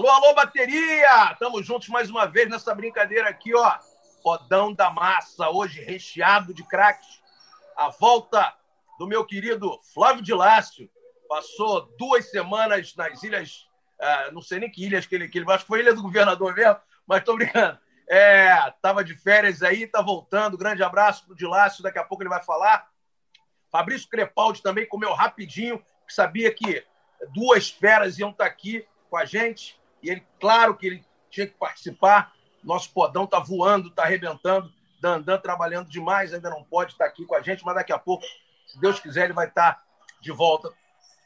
Alô, alô, bateria! Tamo juntos mais uma vez nessa brincadeira aqui, ó. Podão da massa, hoje recheado de craques. A volta do meu querido Flávio de Lácio. Passou duas semanas nas ilhas, uh, não sei nem que ilhas que ele, que ele acho que foi ilha do governador mesmo, mas tô brincando. É, tava de férias aí, tá voltando. Grande abraço pro de Lácio, daqui a pouco ele vai falar. Fabrício Crepaldi também comeu rapidinho, que sabia que duas feras iam estar tá aqui com a gente. E ele, claro que ele tinha que participar. Nosso podão está voando, está arrebentando. Dandan trabalhando demais, ainda não pode estar aqui com a gente, mas daqui a pouco, se Deus quiser, ele vai estar de volta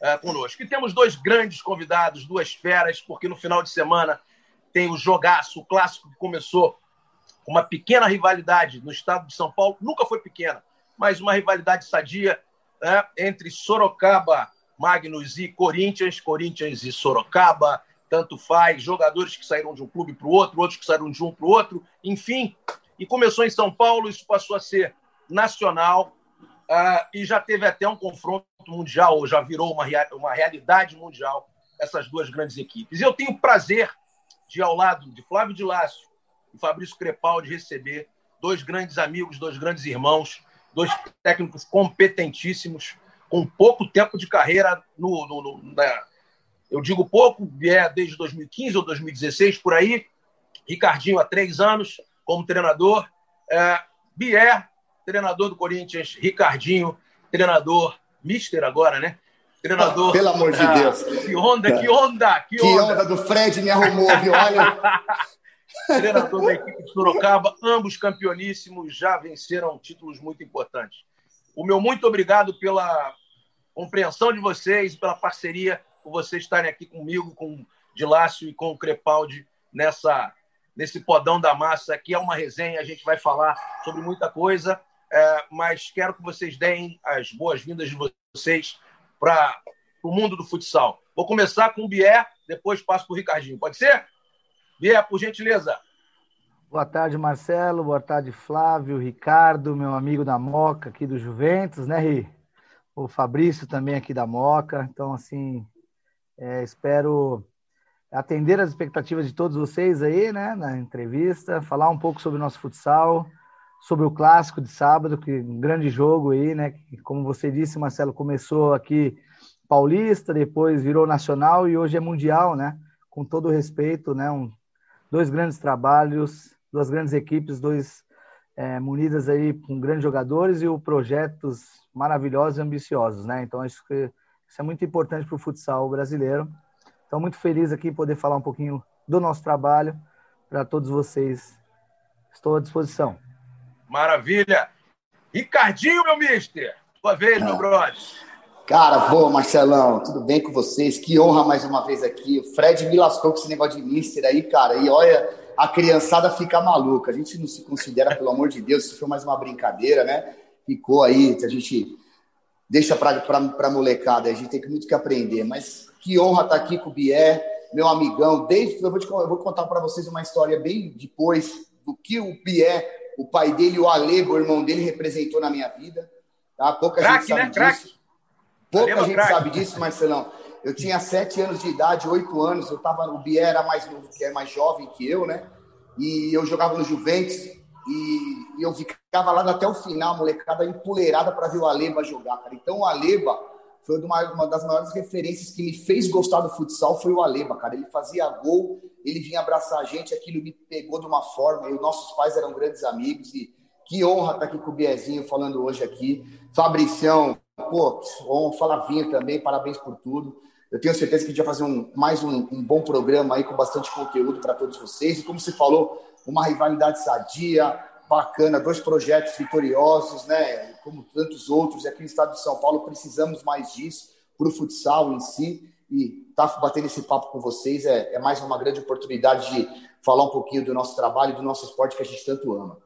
é, conosco. E temos dois grandes convidados, duas feras, porque no final de semana tem o jogaço, o clássico que começou com uma pequena rivalidade no estado de São Paulo, nunca foi pequena, mas uma rivalidade sadia né, entre Sorocaba, Magnus e Corinthians, Corinthians e Sorocaba, tanto faz, jogadores que saíram de um clube para o outro, outros que saíram de um para o outro, enfim. E começou em São Paulo, isso passou a ser nacional uh, e já teve até um confronto mundial, ou já virou uma, uma realidade mundial, essas duas grandes equipes. E eu tenho prazer de, ao lado de Flávio de Lácio e Fabrício Crepaldi, receber dois grandes amigos, dois grandes irmãos, dois técnicos competentíssimos, com pouco tempo de carreira no, no, no na, eu digo pouco, é desde 2015 ou 2016, por aí. Ricardinho há três anos como treinador. É, Bier, treinador do Corinthians. Ricardinho, treinador, mister agora, né? Treinador. Ah, pelo amor de ah, Deus. Que onda, que onda, que, que onda. onda do Fred me arrumou, viu? Olha. treinador da equipe de Sorocaba, ambos campeoníssimos, já venceram títulos muito importantes. O meu muito obrigado pela compreensão de vocês, pela parceria por vocês estarem aqui comigo, com o Dilácio e com o Crepaldi, nessa, nesse podão da massa, que é uma resenha, a gente vai falar sobre muita coisa, é, mas quero que vocês deem as boas-vindas de vocês para o mundo do futsal. Vou começar com o Bier, depois passo para o Ricardinho. Pode ser? Bier, por gentileza. Boa tarde, Marcelo. Boa tarde, Flávio, Ricardo, meu amigo da Moca aqui do Juventus, né, Ri? O Fabrício também aqui da Moca. Então, assim, é, espero atender as expectativas de todos vocês aí, né, na entrevista, falar um pouco sobre o nosso futsal, sobre o clássico de sábado, que um grande jogo aí, né, que, como você disse, Marcelo, começou aqui paulista, depois virou nacional e hoje é mundial, né, com todo respeito, né, um, dois grandes trabalhos, duas grandes equipes, dois é, munidas aí com grandes jogadores e o projetos maravilhosos e ambiciosos, né, então acho que isso é muito importante para o futsal brasileiro. Estou muito feliz aqui poder falar um pouquinho do nosso trabalho para todos vocês. Estou à disposição. Maravilha. Ricardinho, meu mister. Tua vez, ah. meu brother. Cara, boa, Marcelão. Tudo bem com vocês? Que honra mais uma vez aqui. O Fred me lascou com esse negócio de mister aí, cara. E olha, a criançada fica maluca. A gente não se considera, pelo amor de Deus, isso foi mais uma brincadeira, né? Ficou aí, a gente deixa para a molecada, a gente tem muito que aprender. Mas que honra estar tá aqui com o Bier, meu amigão. Desde, eu, vou te, eu vou contar para vocês uma história bem depois do que o Bier, o pai dele, o Alego, o irmão dele, representou na minha vida. Tá? Pouca crack, gente sabe né? disso. Crack. Pouca Alego gente crack. sabe disso, Marcelão. Eu tinha sete anos de idade, oito anos. Eu tava, o Bier era mais novo, que é mais jovem que eu, né? E eu jogava no Juventus e, e eu ficava lá até o final, molecada empoleirada para ver o Aleba jogar, cara. Então o Aleba foi uma, uma, das maiores referências que me fez gostar do futsal foi o Aleba, cara. Ele fazia gol, ele vinha abraçar a gente, aquilo me pegou de uma forma. E nossos pais eram grandes amigos e que honra estar aqui com o Biezinho falando hoje aqui. Fabricião, pô, honra, Flavinho também, parabéns por tudo. Eu tenho certeza que a gente vai fazer um, mais um, um bom programa aí com bastante conteúdo para todos vocês. E como você falou, uma rivalidade sadia, bacana, dois projetos vitoriosos, né? Como tantos outros. E aqui no estado de São Paulo precisamos mais disso para o futsal em si. E estar tá batendo esse papo com vocês é, é, mais uma grande oportunidade de falar um pouquinho do nosso trabalho, do nosso esporte que a gente tanto ama.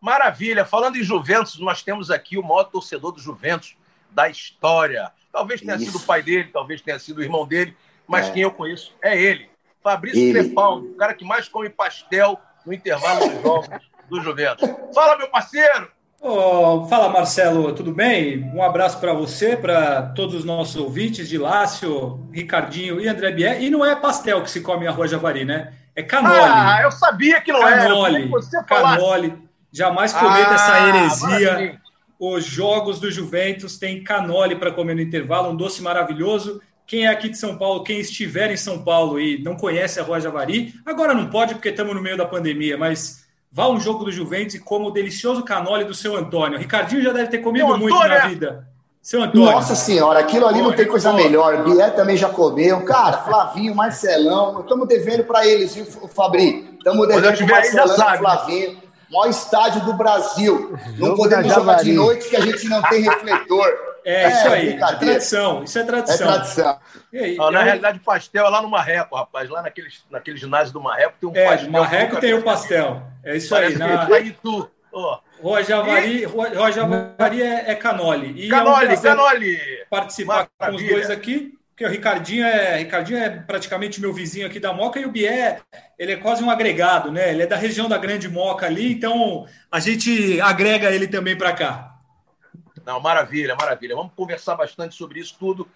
Maravilha! Falando em Juventus, nós temos aqui o maior torcedor do Juventus da história. Talvez tenha Isso. sido o pai dele, talvez tenha sido o irmão dele, mas é. quem eu conheço é ele. Fabrício Crepaldi, o cara que mais come pastel no intervalo dos jogos do Juventus. Fala, meu parceiro! Oh, fala Marcelo, tudo bem? Um abraço para você, para todos os nossos ouvintes de Lácio, Ricardinho e André Bier. E não é pastel que se come em arroz javari, né? É canole. Ah, eu sabia que não canole, era. Você canole. Jamais cometa ah, essa heresia. Maravilha. Os jogos do Juventus têm canole para comer no intervalo, um doce maravilhoso. Quem é aqui de São Paulo, quem estiver em São Paulo e não conhece a Rua Javari, agora não pode porque estamos no meio da pandemia, mas Vá um jogo do Juventus e coma o delicioso canole do seu Antônio. Ricardinho já deve ter comido muito na é- vida. Seu Antônio. Nossa senhora, aquilo ali não tem coisa melhor. Bié também já comeu. Cara, Flavinho, Marcelão, estamos devendo para eles, viu, Fabri? Estamos devendo para Marcelão e Flavinho. Maior estádio do Brasil. Não podemos jogar de noite que a gente não tem refletor. É, é isso aí. É tradição. Isso é tradição. É tradição. Aí, na eu... realidade, pastel é lá no Marreco, rapaz. Lá naquele, naquele ginásio do Marreco tem um é, pastel. Marreco tem o pastel. É isso Parece aí. Na... Aí tu. Oh. Rua Javari, Rua Javari é, é canole. E canole, é um canole! Participar Maravilha. com os dois aqui, porque o Ricardinho é, Ricardinho é praticamente meu vizinho aqui da Moca e o Bié, ele é quase um agregado, né? Ele é da região da Grande Moca ali, então a gente agrega ele também para cá. Não, maravilha, maravilha. Vamos conversar bastante sobre isso tudo.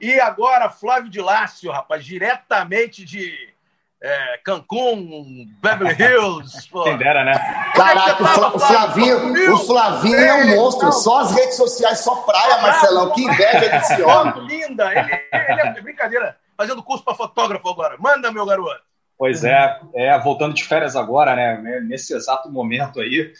E agora, Flávio de Lácio, rapaz, diretamente de é, Cancún, Beverly Hills. Quem dera, né? Caraca, o, Flavinho, o Flavinho é um monstro. Só as redes sociais, só praia, Marcelão. Que inveja desse homem. Linda. Ele, ele é brincadeira. Fazendo curso para fotógrafo agora. Manda, meu garoto. Pois é, é, voltando de férias agora, né? Nesse exato momento aí.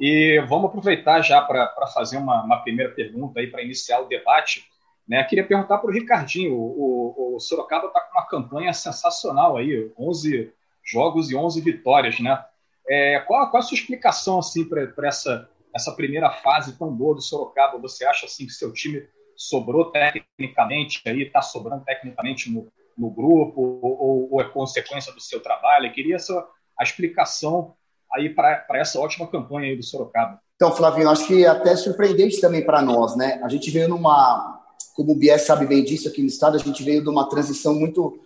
E vamos aproveitar já para fazer uma, uma, primeira pergunta aí para iniciar o debate. Né? Queria perguntar para o Ricardinho. O, Sorocaba está com uma campanha sensacional aí, 11 jogos e 11 vitórias, né? É, qual, qual, a sua explicação assim para essa, essa primeira fase tão boa do Sorocaba? Você acha assim que seu time sobrou tecnicamente aí, está sobrando tecnicamente no, no grupo ou, ou, é consequência do seu trabalho? Eu queria essa, a explicação aí para essa ótima campanha aí do Sorocaba. Então, Flavinho, acho que é até surpreendente também para nós, né? A gente veio numa, como o Bies sabe bem disso aqui no estado, a gente veio de uma transição muito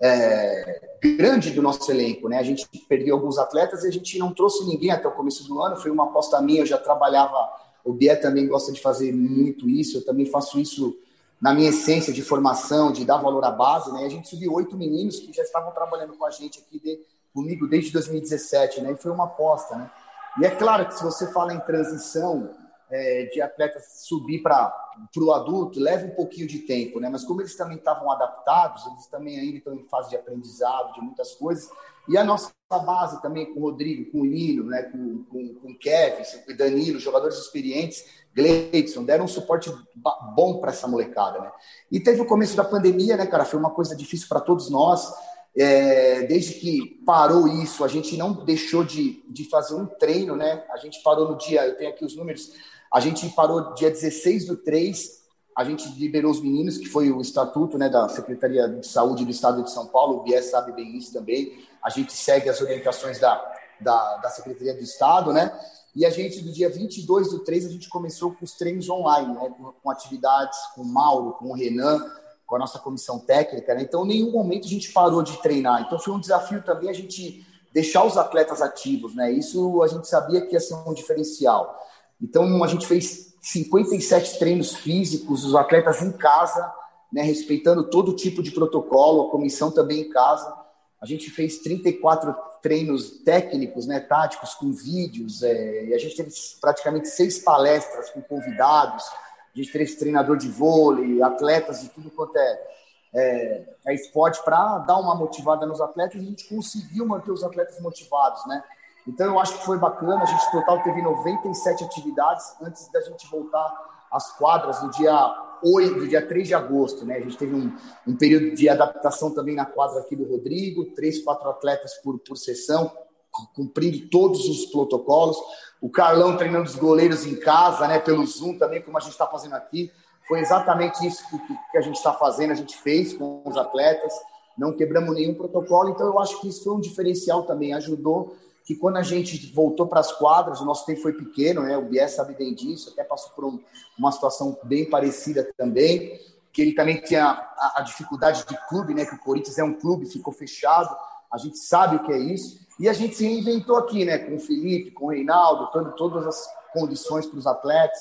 é, grande do nosso elenco, né? A gente perdeu alguns atletas e a gente não trouxe ninguém até o começo do ano. Foi uma aposta minha, eu já trabalhava. O Bies também gosta de fazer muito isso, eu também faço isso na minha essência de formação, de dar valor à base, né? A gente subiu oito meninos que já estavam trabalhando com a gente aqui de, comigo desde 2017, né? E foi uma aposta, né? E é claro que se você fala em transição é, de atletas subir para o adulto, leva um pouquinho de tempo, né? Mas como eles também estavam adaptados, eles também ainda estão em fase de aprendizado de muitas coisas. E a nossa base também com o Rodrigo, com o Nino, né? com, com, com o Kevin, com o Danilo, jogadores experientes, Gleidson, deram um suporte bom para essa molecada, né? E teve o começo da pandemia, né, cara? Foi uma coisa difícil para todos nós. É, desde que parou isso, a gente não deixou de, de fazer um treino, né? A gente parou no dia, eu tenho aqui os números, a gente parou dia 16 do 3, a gente liberou os meninos, que foi o estatuto né, da Secretaria de Saúde do Estado de São Paulo, o Bies sabe bem isso também, a gente segue as orientações da, da, da Secretaria do Estado, né? E a gente, do dia 22 do 3, a gente começou com os treinos online, né? com, com atividades com o Mauro, com o Renan, com a nossa comissão técnica, né? Então, em nenhum momento a gente parou de treinar. Então, foi um desafio também a gente deixar os atletas ativos, né? Isso a gente sabia que ia ser um diferencial. Então, a gente fez 57 treinos físicos, os atletas em casa, né? Respeitando todo tipo de protocolo, a comissão também em casa. A gente fez 34 treinos técnicos, né? Táticos com vídeos. É... e a gente teve praticamente seis palestras com convidados a gente esse treinador de vôlei, atletas de tudo quanto é, é, é esporte para dar uma motivada nos atletas e a gente conseguiu manter os atletas motivados, né? Então eu acho que foi bacana, a gente total teve 97 atividades antes da gente voltar às quadras no dia 8, do dia 3 de agosto, né? A gente teve um, um período de adaptação também na quadra aqui do Rodrigo, três, quatro atletas por, por sessão, cumprindo todos os protocolos. O Carlão treinando os goleiros em casa, né, pelo Zoom também, como a gente está fazendo aqui. Foi exatamente isso que, que a gente está fazendo, a gente fez com os atletas, não quebramos nenhum protocolo, então eu acho que isso foi um diferencial também, ajudou que quando a gente voltou para as quadras, o nosso tempo foi pequeno, né? O Bies sabe bem disso, até passou por um, uma situação bem parecida também, que ele também tinha a, a, dificuldade de clube, né? Que o Corinthians é um clube, ficou fechado, a gente sabe o que é isso. E a gente se reinventou aqui, né? Com o Felipe, com o Reinaldo, todo, todas as, condições para os atletas.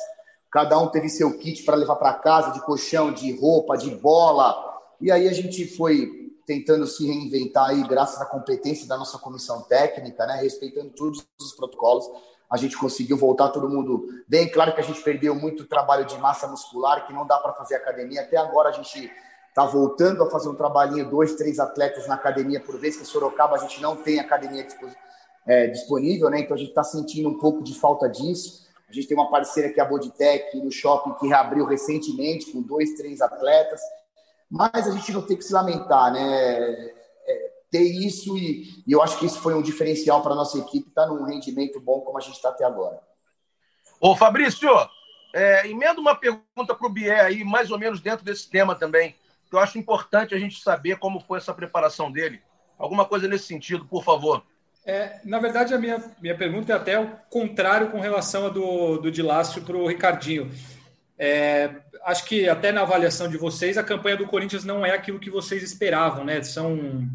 Cada um teve seu kit para levar para casa, de colchão, de roupa, de bola. E aí a gente foi tentando se reinventar aí, graças à competência da nossa comissão técnica, né? Respeitando todos os protocolos. A gente conseguiu voltar todo mundo bem. Claro que a gente perdeu muito trabalho de massa muscular, que não dá para fazer academia. Até agora a gente está voltando a fazer um trabalhinho, dois, três atletas na academia por vez, que em Sorocaba a gente não tem academia é, disponível, né? Então a gente está sentindo um pouco de falta disso. A gente tem uma parceira que é a Boditec no shopping que reabriu recentemente com dois, três atletas. Mas a gente não tem que se lamentar, né? É, ter isso e, e, eu acho que isso foi um diferencial para a nossa equipe, estar tá num rendimento bom como a gente está até agora. Ô Fabrício, é, emenda uma pergunta para o Bié aí, mais ou menos dentro desse tema também, que eu acho importante a gente saber como foi essa preparação dele. Alguma coisa nesse sentido, por favor. É, na verdade, a minha, minha pergunta é até o contrário com relação a do, do Dilácio para o Ricardinho. É, acho que até na avaliação de vocês, a campanha do Corinthians não é aquilo que vocês esperavam, né? São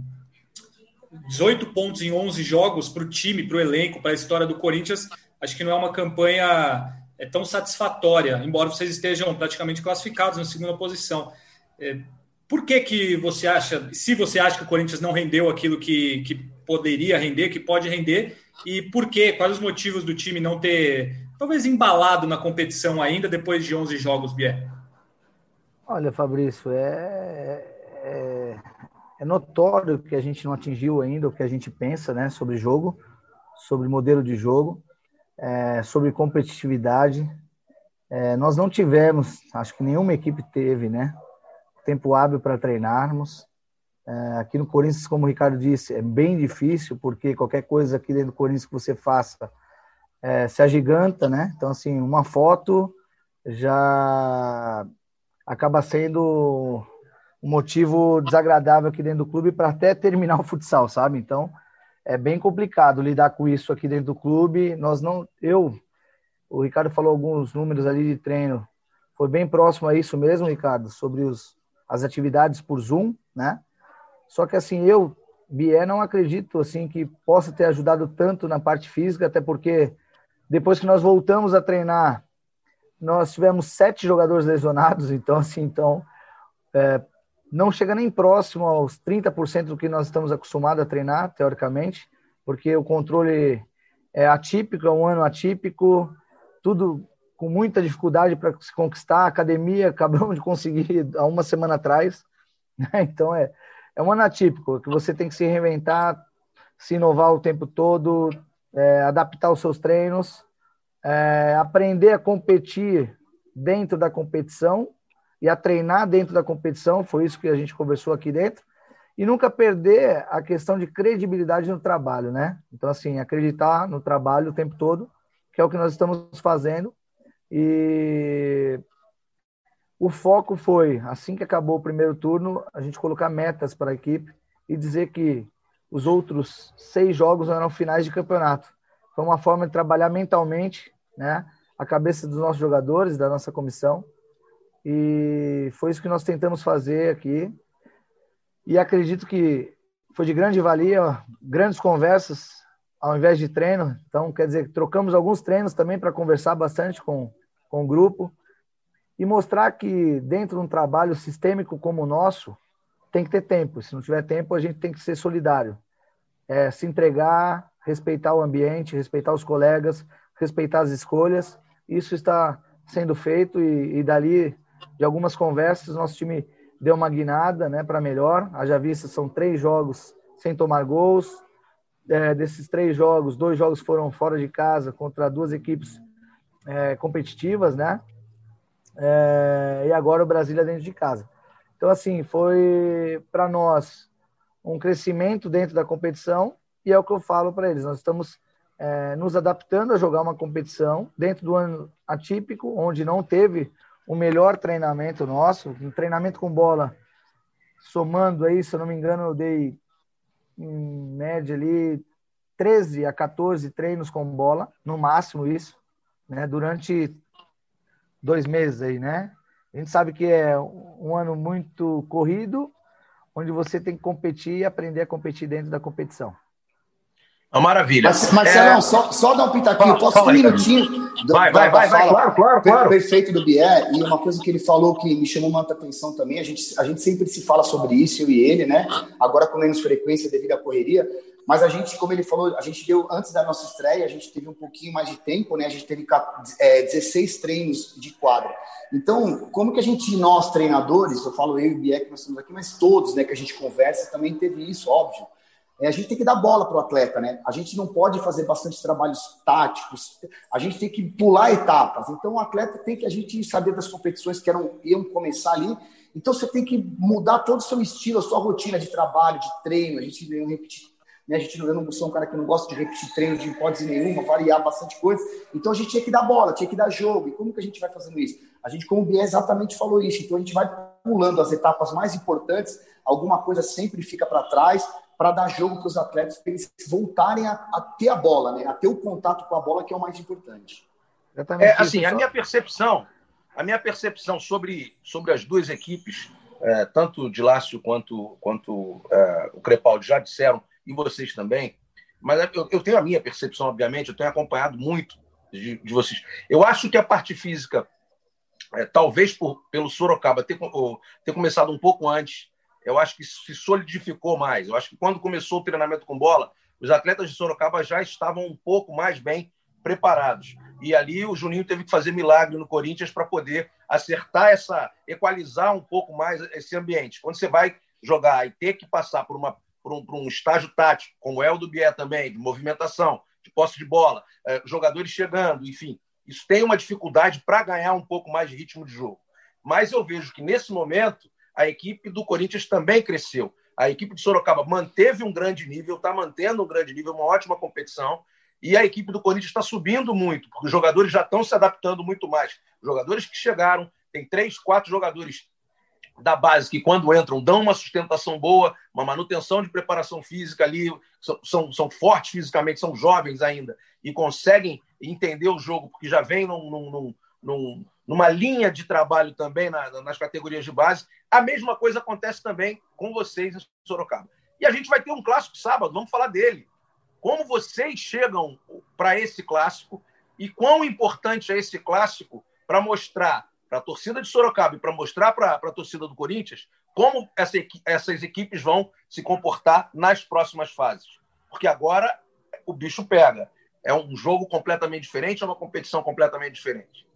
18 pontos em 11 jogos para o time, para o elenco, para a história do Corinthians. Acho que não é uma campanha é, tão satisfatória, embora vocês estejam praticamente classificados na segunda posição. É, por que, que você acha, se você acha que o Corinthians não rendeu aquilo que, que poderia render, que pode render, e por quê? Quais os motivos do time não ter, talvez, embalado na competição ainda depois de 11 jogos, Bier? Olha, Fabrício, é, é, é, notório que a gente não atingiu ainda o que a gente pensa né, sobre jogo, sobre modelo de jogo, é, sobre competitividade. É, nós não tivemos, acho que nenhuma equipe teve, né? Tempo hábil para treinarmos. É, aqui no Corinthians, como o Ricardo disse, é bem difícil, porque qualquer coisa aqui dentro do Corinthians que você faça é, se agiganta, né? Então, assim, uma foto já acaba sendo um motivo desagradável aqui dentro do clube para até terminar o futsal, sabe? Então, é bem complicado lidar com isso aqui dentro do clube. Nós não, eu, o Ricardo falou alguns números ali de treino, foi bem próximo a isso mesmo, Ricardo, sobre os as atividades por Zoom, né? Só que assim, eu, Bié, não acredito assim que possa ter ajudado tanto na parte física, até porque depois que nós voltamos a treinar, nós tivemos sete jogadores lesionados, então assim, então é, não chega nem próximo aos 30% do que nós estamos acostumados a treinar, teoricamente, porque o controle é atípico, é um ano atípico, tudo com muita dificuldade para se conquistar. A academia acabamos de conseguir há uma semana atrás. Né? Então é, é um ano atípico, que você tem que se reinventar, se inovar o tempo todo, é, adaptar os seus treinos, é, aprender a competir dentro da competição e a treinar dentro da competição. Foi isso que a gente conversou aqui dentro. E nunca perder a questão de credibilidade no trabalho, né? Então, assim, acreditar no trabalho o tempo todo, que é o que nós estamos fazendo e o foco foi, assim que acabou o primeiro turno, a gente colocar metas para a equipe e dizer que os outros seis jogos eram finais de campeonato. Foi uma forma de trabalhar mentalmente, né, a cabeça dos nossos jogadores, da nossa comissão. E foi isso que nós tentamos fazer aqui. E acredito que foi de grande valia, grandes conversas ao invés de treino. Então, quer dizer, trocamos alguns treinos também para conversar bastante com com o grupo e mostrar que dentro de um trabalho sistêmico como o nosso tem que ter tempo. Se não tiver tempo, a gente tem que ser solidário, é, se entregar, respeitar o ambiente, respeitar os colegas, respeitar as escolhas. Isso está sendo feito e, e dali de algumas conversas nosso time deu uma guinada, né, para melhor. Haja vista são três jogos sem tomar gols. É, desses três jogos, dois jogos foram fora de casa contra duas equipes é, competitivas, né? É, e agora o Brasília dentro de casa. Então, assim, foi para nós um crescimento dentro da competição e é o que eu falo para eles. Nós estamos é, nos adaptando a jogar uma competição dentro do ano atípico, onde não teve o melhor treinamento nosso, um treinamento com bola, somando aí, se eu não me engano, eu dei em média ali 13 a 14 treinos com bola, no máximo isso né, durante dois meses aí, né? A gente sabe que é um ano muito corrido, onde você tem que competir e aprender a competir dentro da competição. Uma maravilha. Mas, Marcelão, é... só, só dar um pitaquinho, posso fala, um minutinho? Vai, vai, vai, vai, claro, claro, claro. Perfeito do Bier, e uma coisa que ele falou que me chamou muita atenção também, a gente, a gente sempre se fala sobre isso, eu e ele, né? Agora com menos frequência devido à correria, mas a gente, como ele falou, a gente deu, antes da nossa estreia, a gente teve um pouquinho mais de tempo, né? A gente teve é, 16 treinos de quadra. Então, como que a gente, nós treinadores, eu falo eu e o Bier que nós estamos aqui, mas todos, né, que a gente conversa, também teve isso, óbvio é, a gente tem que dar bola para o atleta, né? A gente não pode fazer bastante trabalhos táticos, a gente tem que pular etapas. Então, o atleta tem que a gente saber das competições que eram, iam começar ali. Então, você tem que mudar todo o seu estilo, a sua rotina de trabalho, de treino. A gente não repetir, né? A gente não, eu não sou um cara que não gosta de repetir treino de hipótese nenhuma, variar bastante coisa. Então, a gente tinha que dar bola, tinha que dar jogo. E como que a gente vai fazendo isso? A gente, como o Bié exatamente falou isso. Então, a gente vai pulando as etapas mais importantes, alguma coisa sempre fica para trás para dar jogo para os atletas, para eles voltarem a, a, ter a bola, né? a ter o contato com a bola, que é o mais importante. É, assim, a minha percepção, a minha percepção sobre, sobre as duas equipes, é, tanto de Lácio quanto, quanto é, o Crepaldi já disseram, e vocês também, mas é, eu, eu, tenho a minha percepção, obviamente, eu tenho acompanhado muito de, de vocês. Eu acho que a parte física, é, talvez por, pelo Sorocaba ter, ter começado um pouco antes, eu acho que se solidificou mais. Eu acho que quando começou o treinamento com bola, os atletas de Sorocaba já estavam um pouco mais bem preparados. E ali o Juninho teve que fazer milagre no Corinthians para poder acertar essa, equalizar um pouco mais esse ambiente. Quando você vai jogar e ter que passar por, uma, por, um, um estágio tático, como é o do Bié também, de movimentação, de posse de bola, eh, jogadores chegando, enfim, isso tem uma dificuldade para ganhar um pouco mais de ritmo de jogo. Mas eu vejo que nesse momento a equipe do Corinthians também cresceu. A equipe de Sorocaba manteve um grande nível, está mantendo um grande nível, uma ótima competição. E a equipe do Corinthians está subindo muito, porque os jogadores já estão se adaptando muito mais. Jogadores que chegaram, tem três, quatro jogadores da base que, quando entram, dão uma sustentação boa, uma manutenção de preparação física ali, são, são, são fortes fisicamente, são jovens ainda, e conseguem entender o jogo, porque já vem num, num, num, numa linha de trabalho também na, nas categorias de base. A mesma coisa acontece também com vocês em Sorocaba. E a gente vai ter um clássico sábado, vamos falar dele. Como vocês chegam para esse clássico e quão importante é esse clássico para mostrar para a torcida de Sorocaba e para mostrar para a torcida do Corinthians como essa, essas equipes vão se comportar nas próximas fases. Porque agora o bicho pega. É um jogo completamente diferente, é uma competição completamente diferente.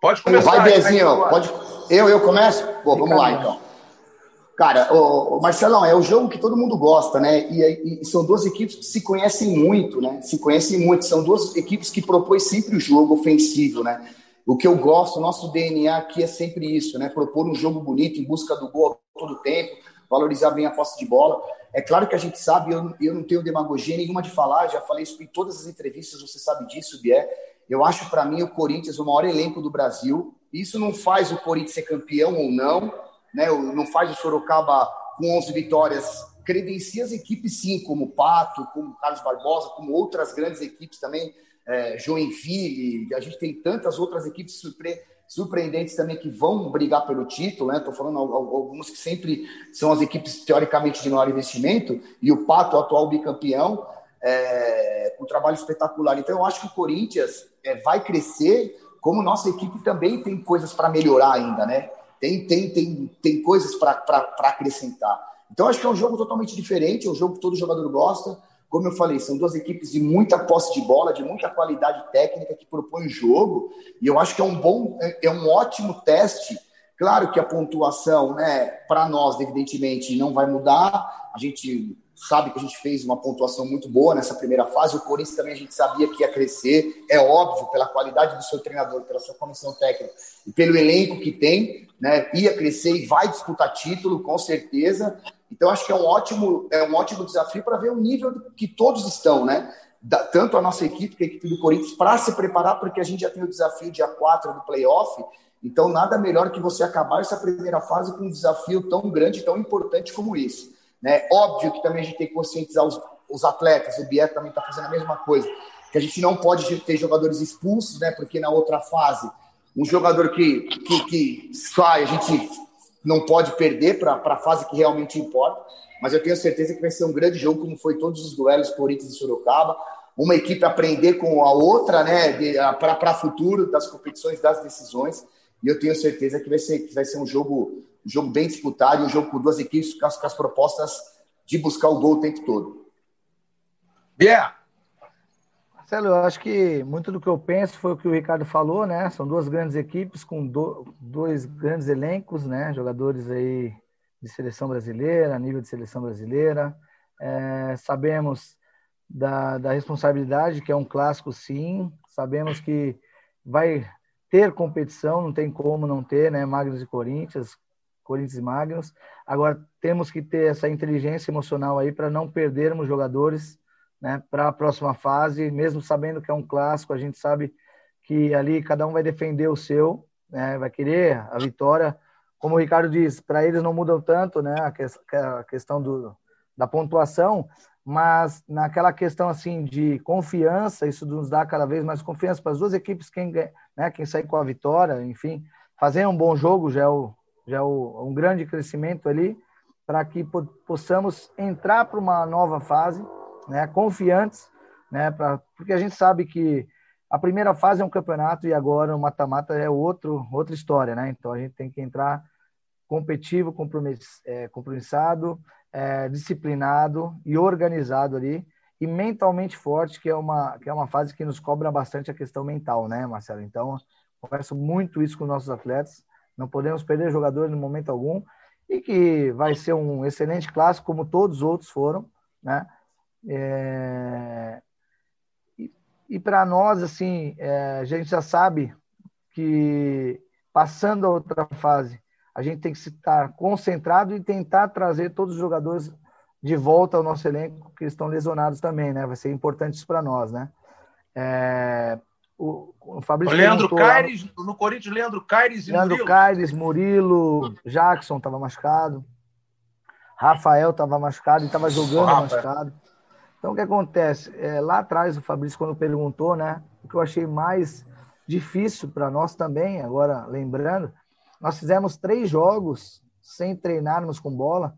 Pode começar. Vai, Bezinho. Pode... Eu, eu começo? Bom, vamos lá, então. Cara, o, Marcelão, é o jogo que todo mundo gosta, né? E, e, são duas equipes que se conhecem muito, né? Se conhecem muito. São duas equipes que propõem sempre o jogo ofensivo, né? O que eu gosto, nosso DNA aqui é sempre isso, né? Propor um jogo bonito em busca do gol todo tempo, valorizar bem a posse de bola. É claro que a gente sabe, eu, eu não tenho demagogia nenhuma de falar, já falei isso em todas as entrevistas, você sabe disso, Bier eu acho para mim o Corinthians o maior elenco do Brasil. Isso não faz o Corinthians ser campeão ou não, né? Não faz o Sorocaba com 11 vitórias. Credencia as equipes sim, como o Pato, como Carlos Barbosa, como outras grandes equipes também, é, Joinville. A gente tem tantas outras equipes surpre surpreendentes também que vão brigar pelo título, né? Estou falando algumas que sempre são as equipes teoricamente de maior investimento e o Pato, o atual bicampeão, é, um trabalho espetacular. Então eu acho que o Corinthians é, vai crescer, como nossa equipe também tem coisas para melhorar ainda, né? Tem, tem, tem, tem coisas para acrescentar. Então, acho que é um jogo totalmente diferente, é um jogo que todo jogador gosta. Como eu falei, são duas equipes de muita posse de bola, de muita qualidade técnica que propõem o jogo, e eu acho que é um bom, é, é um ótimo teste. Claro que a pontuação, né, para nós, evidentemente, não vai mudar. A gente sabe que a gente fez uma pontuação muito boa nessa primeira fase. O Corinthians também a gente sabia que ia crescer, é óbvio, pela qualidade do seu treinador, pela sua comissão técnica e pelo elenco que tem, né? Ia crescer e vai disputar título, com certeza. Então, acho que é um ótimo, é um ótimo desafio para ver o nível que todos estão, né? Da, tanto a nossa equipe, que a equipe do Corinthians, para se preparar, porque a gente já tem o desafio dia 4 do playoff. Então, nada melhor que você acabar essa primeira fase com um desafio tão grande, tão importante como esse. Né? Óbvio que também a gente tem que conscientizar os, os atletas, o Bier também está fazendo a mesma coisa, que a gente não pode ter jogadores expulsos, né? porque na outra fase, um jogador que, que, que sai, a gente não pode perder para a fase que realmente importa. mas eu tenho certeza que vai ser um grande jogo, como foi todos os duelos Corinthians e Sorocaba. Uma equipe aprender com a outra, né, para futuro das competições, das decisões. E eu tenho certeza que vai ser, que vai ser um jogo, um jogo bem disputado, um jogo com duas equipes com as, com as propostas de buscar o gol o tempo todo. Yeah. Marcelo, eu acho que muito do que eu penso foi o que o Ricardo falou, né? São duas grandes equipes com do, dois grandes elencos, né? Jogadores aí de seleção brasileira, nível de seleção brasileira. É, sabemos da, da responsabilidade, que é um clássico, sim. Sabemos que vai ter competição, não tem como não ter, né? Magnus e Corinthians, Corinthians e Magnus. Agora temos que ter essa inteligência emocional aí para não perdermos jogadores, né? Para a próxima fase, mesmo sabendo que é um clássico, a gente sabe que ali cada um vai defender o seu, né? Vai querer a vitória. Como o Ricardo diz, para eles não mudam tanto, né? A questão do, da pontuação, mas naquela questão assim de confiança, isso nos dá cada vez mais confiança para as duas equipes, quem, né, quem sair com a vitória, enfim, fazer um bom jogo já é, o, já é o, um grande crescimento ali, para que possamos entrar para uma nova fase, né, confiantes, né, pra, porque a gente sabe que a primeira fase é um campeonato e agora o mata-mata é outro, outra história, né? Então a gente tem que entrar competitivo, é, compromissado, é, disciplinado e organizado ali e mentalmente forte, que é uma que é uma fase que nos cobra bastante a questão mental, né, Marcelo? Então, converso muito isso com nossos atletas. Não podemos perder jogadores no momento algum e que vai ser um excelente clássico, como todos os outros foram, né? É... E, e para nós, assim, é, a gente já sabe que passando a outra fase a gente tem que estar concentrado e tentar trazer todos os jogadores de volta ao nosso elenco que estão lesionados também, né? Vai ser importante isso para nós, né? É, o, o Fabrício o Leandro Caires, lá, no Corinthians, Leandro Caires e Leandro Murilo. Caires, Murilo, Jackson estava machucado, Rafael estava machucado e estava jogando oh, machucado. Então, o que acontece? É, lá atrás, o Fabrício, quando perguntou, né? O que eu achei mais difícil para nós também, agora lembrando, nós fizemos três jogos sem treinarmos com bola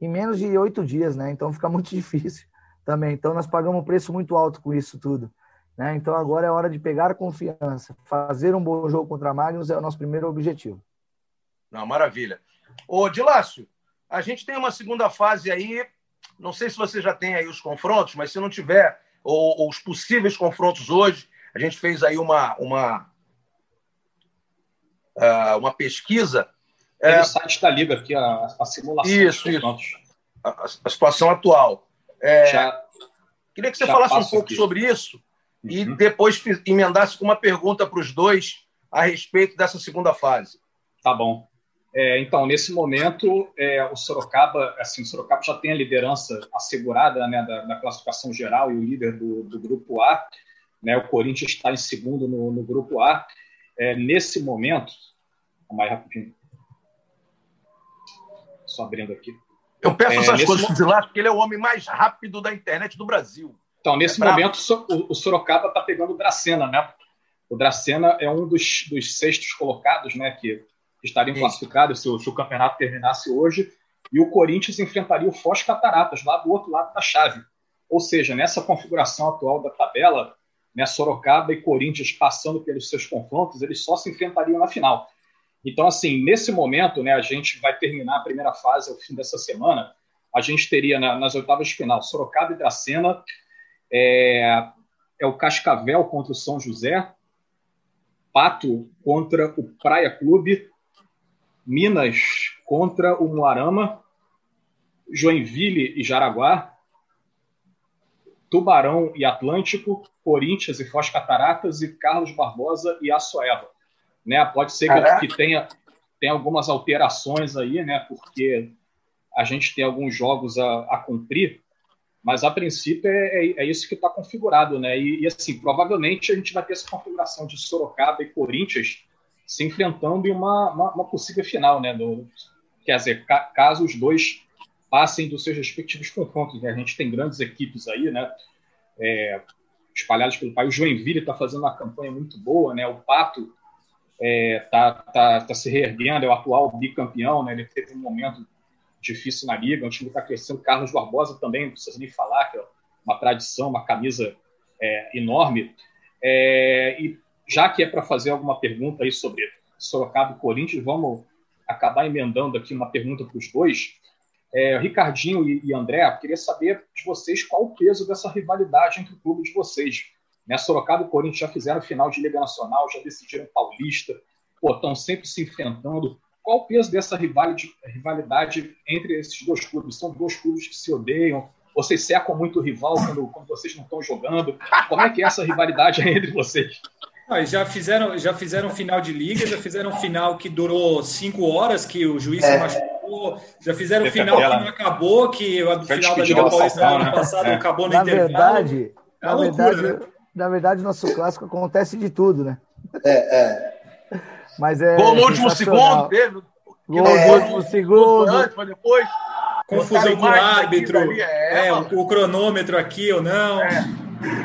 em menos de oito dias, né? Então fica muito difícil também. Então nós pagamos um preço muito alto com isso tudo. Né? Então agora é hora de pegar confiança. Fazer um bom jogo contra a Magnus é o nosso primeiro objetivo. Não, maravilha. Ô, Dilácio, a gente tem uma segunda fase aí. Não sei se você já tem aí os confrontos, mas se não tiver, ou, ou os possíveis confrontos hoje, a gente fez aí uma, uma, uh, uma pesquisa. Tem é, no site da Liga aqui a, a simulação. Isso, isso. A, a, situação atual. É, já, queria que você falasse um pouco aqui. sobre isso uhum. e depois emendasse com uma pergunta para os dois a respeito dessa segunda fase. Tá bom. É, então, nesse momento, é, o Sorocaba, assim, o Sorocaba já tem a liderança assegurada né, da, da, classificação geral e o líder do, do grupo A. Né, o Corinthians está em segundo no, no grupo A é, nesse momento, mais rapidinho, só abrindo aqui. Eu peço é, essas coisas para o Vilar, porque ele é o homem mais rápido da internet do Brasil. Então, nesse é momento, o Sorocaba está pegando o Dracena, né? O Dracena é um dos, dos sextos colocados, né? Que estariam classificados se o, se o campeonato terminasse hoje. E o Corinthians enfrentaria o Foz Cataratas, lá do outro lado da chave. Ou seja, nessa configuração atual da tabela, né, Sorocaba e Corinthians passando pelos seus confrontos, eles só se enfrentariam na final. Então, assim, nesse momento, né, a gente vai terminar a primeira fase ao fim dessa semana. A gente teria na, nas oitavas de final Sorocaba e Dracena, é, é o Cascavel contra o São José, Pato contra o Praia Clube, Minas contra o Moarama, Joinville e Jaraguá, Tubarão e Atlântico, Corinthians e Foz Cataratas e Carlos Barbosa e Açoeva. Né? Pode ser que, que tenha, tenha algumas alterações aí, né? porque a gente tem alguns jogos a, a cumprir, mas a princípio é, é, é isso que está configurado. Né? E, e, assim, provavelmente a gente vai ter essa configuração de Sorocaba e Corinthians se enfrentando em uma, uma, uma possível final. Né? Quer dizer, ca, caso os dois passem dos seus respectivos confrontos. Né? A gente tem grandes equipes aí, né? É, espalhados pelo país. O Joinville está fazendo uma campanha muito boa, né? O Pato está é, tá, tá, tá se reerguendo, é o atual bicampeão, né? Ele teve um momento difícil na liga, um time está crescendo. Carlos Barbosa também, não precisa nem falar, que é uma tradição, uma camisa é, enorme. É, e já que é para fazer alguma pergunta aí sobre Sorocaba e Corinthians, vamos acabar emendando aqui uma pergunta para os dois. É, Ricardinho e, e André, queria saber de vocês qual o peso dessa rivalidade entre o clube de vocês. Né? Sorocaba e Corinthians já fizeram final de Liga Nacional, já decidiram Paulista, estão sempre se enfrentando. Qual o peso dessa rivalidade, entre esses dois clubes? São dois clubes que se odeiam, vocês secam muito o rival quando, quando vocês não estão jogando. Como é que é essa rivalidade entre vocês? já fizeram já fizeram final de liga, já fizeram final que durou cinco horas, que o juiz é. se machucou, já fizeram final que não acabou, que o final da Liga Paulista ano passado é. acabou no na intervalo. Verdade, é na loucura, verdade, né? na verdade, nosso clássico acontece de tudo, né? É, é. Mas é. Gol no último segundo, teve. Gol no último segundo. Antes, mas depois. Confusão com o árbitro. é, o, o, cronômetro aqui ou não. É.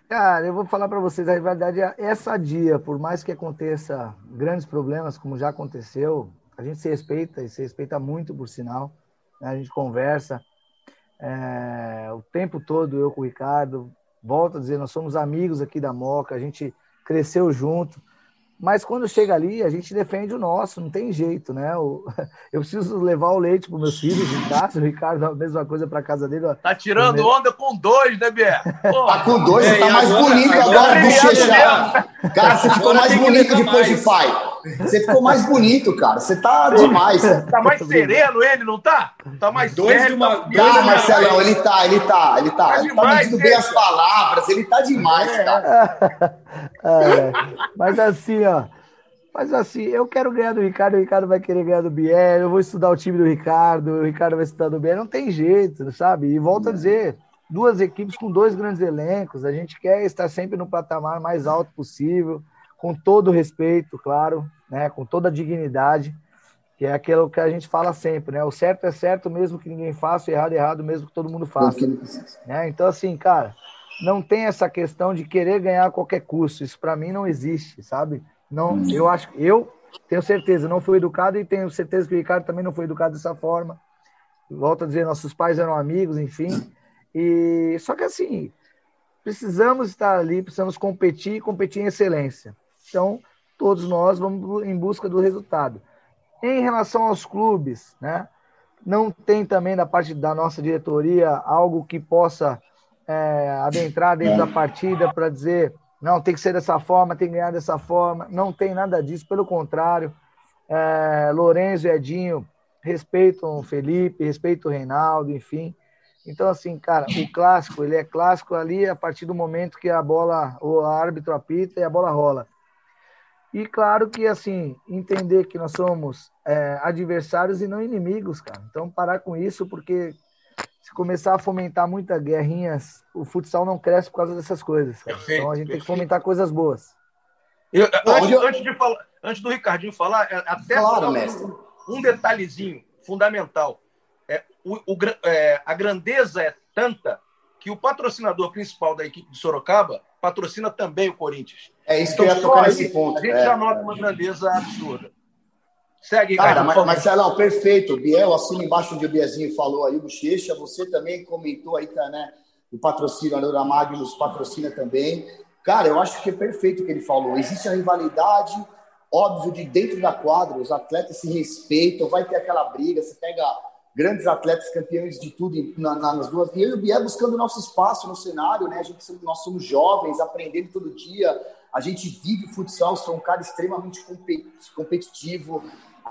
Cara, eu vou falar para vocês, a rivalidade é sadia, por mais que aconteça grandes problemas, como já aconteceu, a gente se respeita e se respeita muito, por sinal. Né? A gente conversa é, o tempo todo, eu com o Ricardo. Volto a dizer, nós somos amigos aqui da Moca, a gente cresceu junto. Mas quando chega ali, a gente defende o nosso, não tem jeito, né? Eu preciso levar o leite para meus filhos em casa, o Ricardo a mesma coisa para casa dele. Tá tirando onda com dois, né, Bia? Tá com dois, é, você tá mais agora, bonito agora, agora bochechar. Cara, você ficou mais bonito depois mais. de pai. Você ficou mais bonito, cara. Você tá demais. Tá mais sereno ele, não tá? Tá mais dois sério. De uma, tá, dois tá, Marcelão, ele tá, ele tá, ele tá. Tá, ele tá medindo bem as palavras, ele tá demais, é. cara. É, mas assim, ó. Mas assim, eu quero ganhar do Ricardo, o Ricardo vai querer ganhar do Biel, eu vou estudar o time do Ricardo, o Ricardo vai estudar do Biel, não tem jeito, sabe? E volto a dizer, duas equipes com dois grandes elencos, a gente quer estar sempre no patamar mais alto possível, com todo respeito, claro, né? Com toda a dignidade, que é aquilo que a gente fala sempre, né? O certo é certo mesmo que ninguém faça, o errado é errado mesmo que todo mundo faça. Né? Então, assim, cara, não tem essa questão de querer ganhar a qualquer custo. Isso para mim não existe, sabe? Não, hum. eu acho, eu tenho certeza, não fui educado e tenho certeza que o Ricardo também não foi educado dessa forma. Volto a dizer, nossos pais eram amigos, enfim. E só que assim, precisamos estar ali, precisamos competir e competir em excelência. Então, todos nós vamos em busca do resultado. Em relação aos clubes, né? Não tem também da parte da nossa diretoria algo que possa é, adentrar dentro da partida para dizer não, tem que ser dessa forma, tem que ganhar dessa forma. Não tem nada disso, pelo contrário. É, Lourenço e Edinho respeitam o Felipe, respeitam o Reinaldo, enfim. Então, assim, cara, o clássico, ele é clássico ali a partir do momento que a bola, o árbitro apita e a bola rola. E claro que, assim, entender que nós somos é, adversários e não inimigos, cara. Então, parar com isso, porque se começar a fomentar muitas guerrinhas, o futsal não cresce por causa dessas coisas. Perfeito, então a gente perfeito. tem que fomentar coisas boas. Eu, antes, eu... antes, de falar, antes do Ricardinho falar, é, até claro, um, um, detalhezinho fundamental. É, o, o, é, a grandeza é tanta que o patrocinador principal da equipe de Sorocaba patrocina também o Corinthians. É isso então, que eu ia tocar nesse ponto. A gente é, já nota uma grandeza absurda. Segue, Cara, mas, Marcelão, perfeito. Biel, assina embaixo onde o Biazinho falou aí, o Bochecha. Você também comentou aí, tá, né? O patrocínio, a Magnus patrocina também. Cara, eu acho que é perfeito o que ele falou. Existe a rivalidade, óbvio, de dentro da quadra, os atletas se respeitam, vai ter aquela briga, você pega grandes atletas campeões de tudo na, nas duas. E eu e o Biel buscando nosso espaço no cenário, né? A gente, nós somos jovens, aprendendo todo dia. A gente vive futsal, sou um cara extremamente competitivo,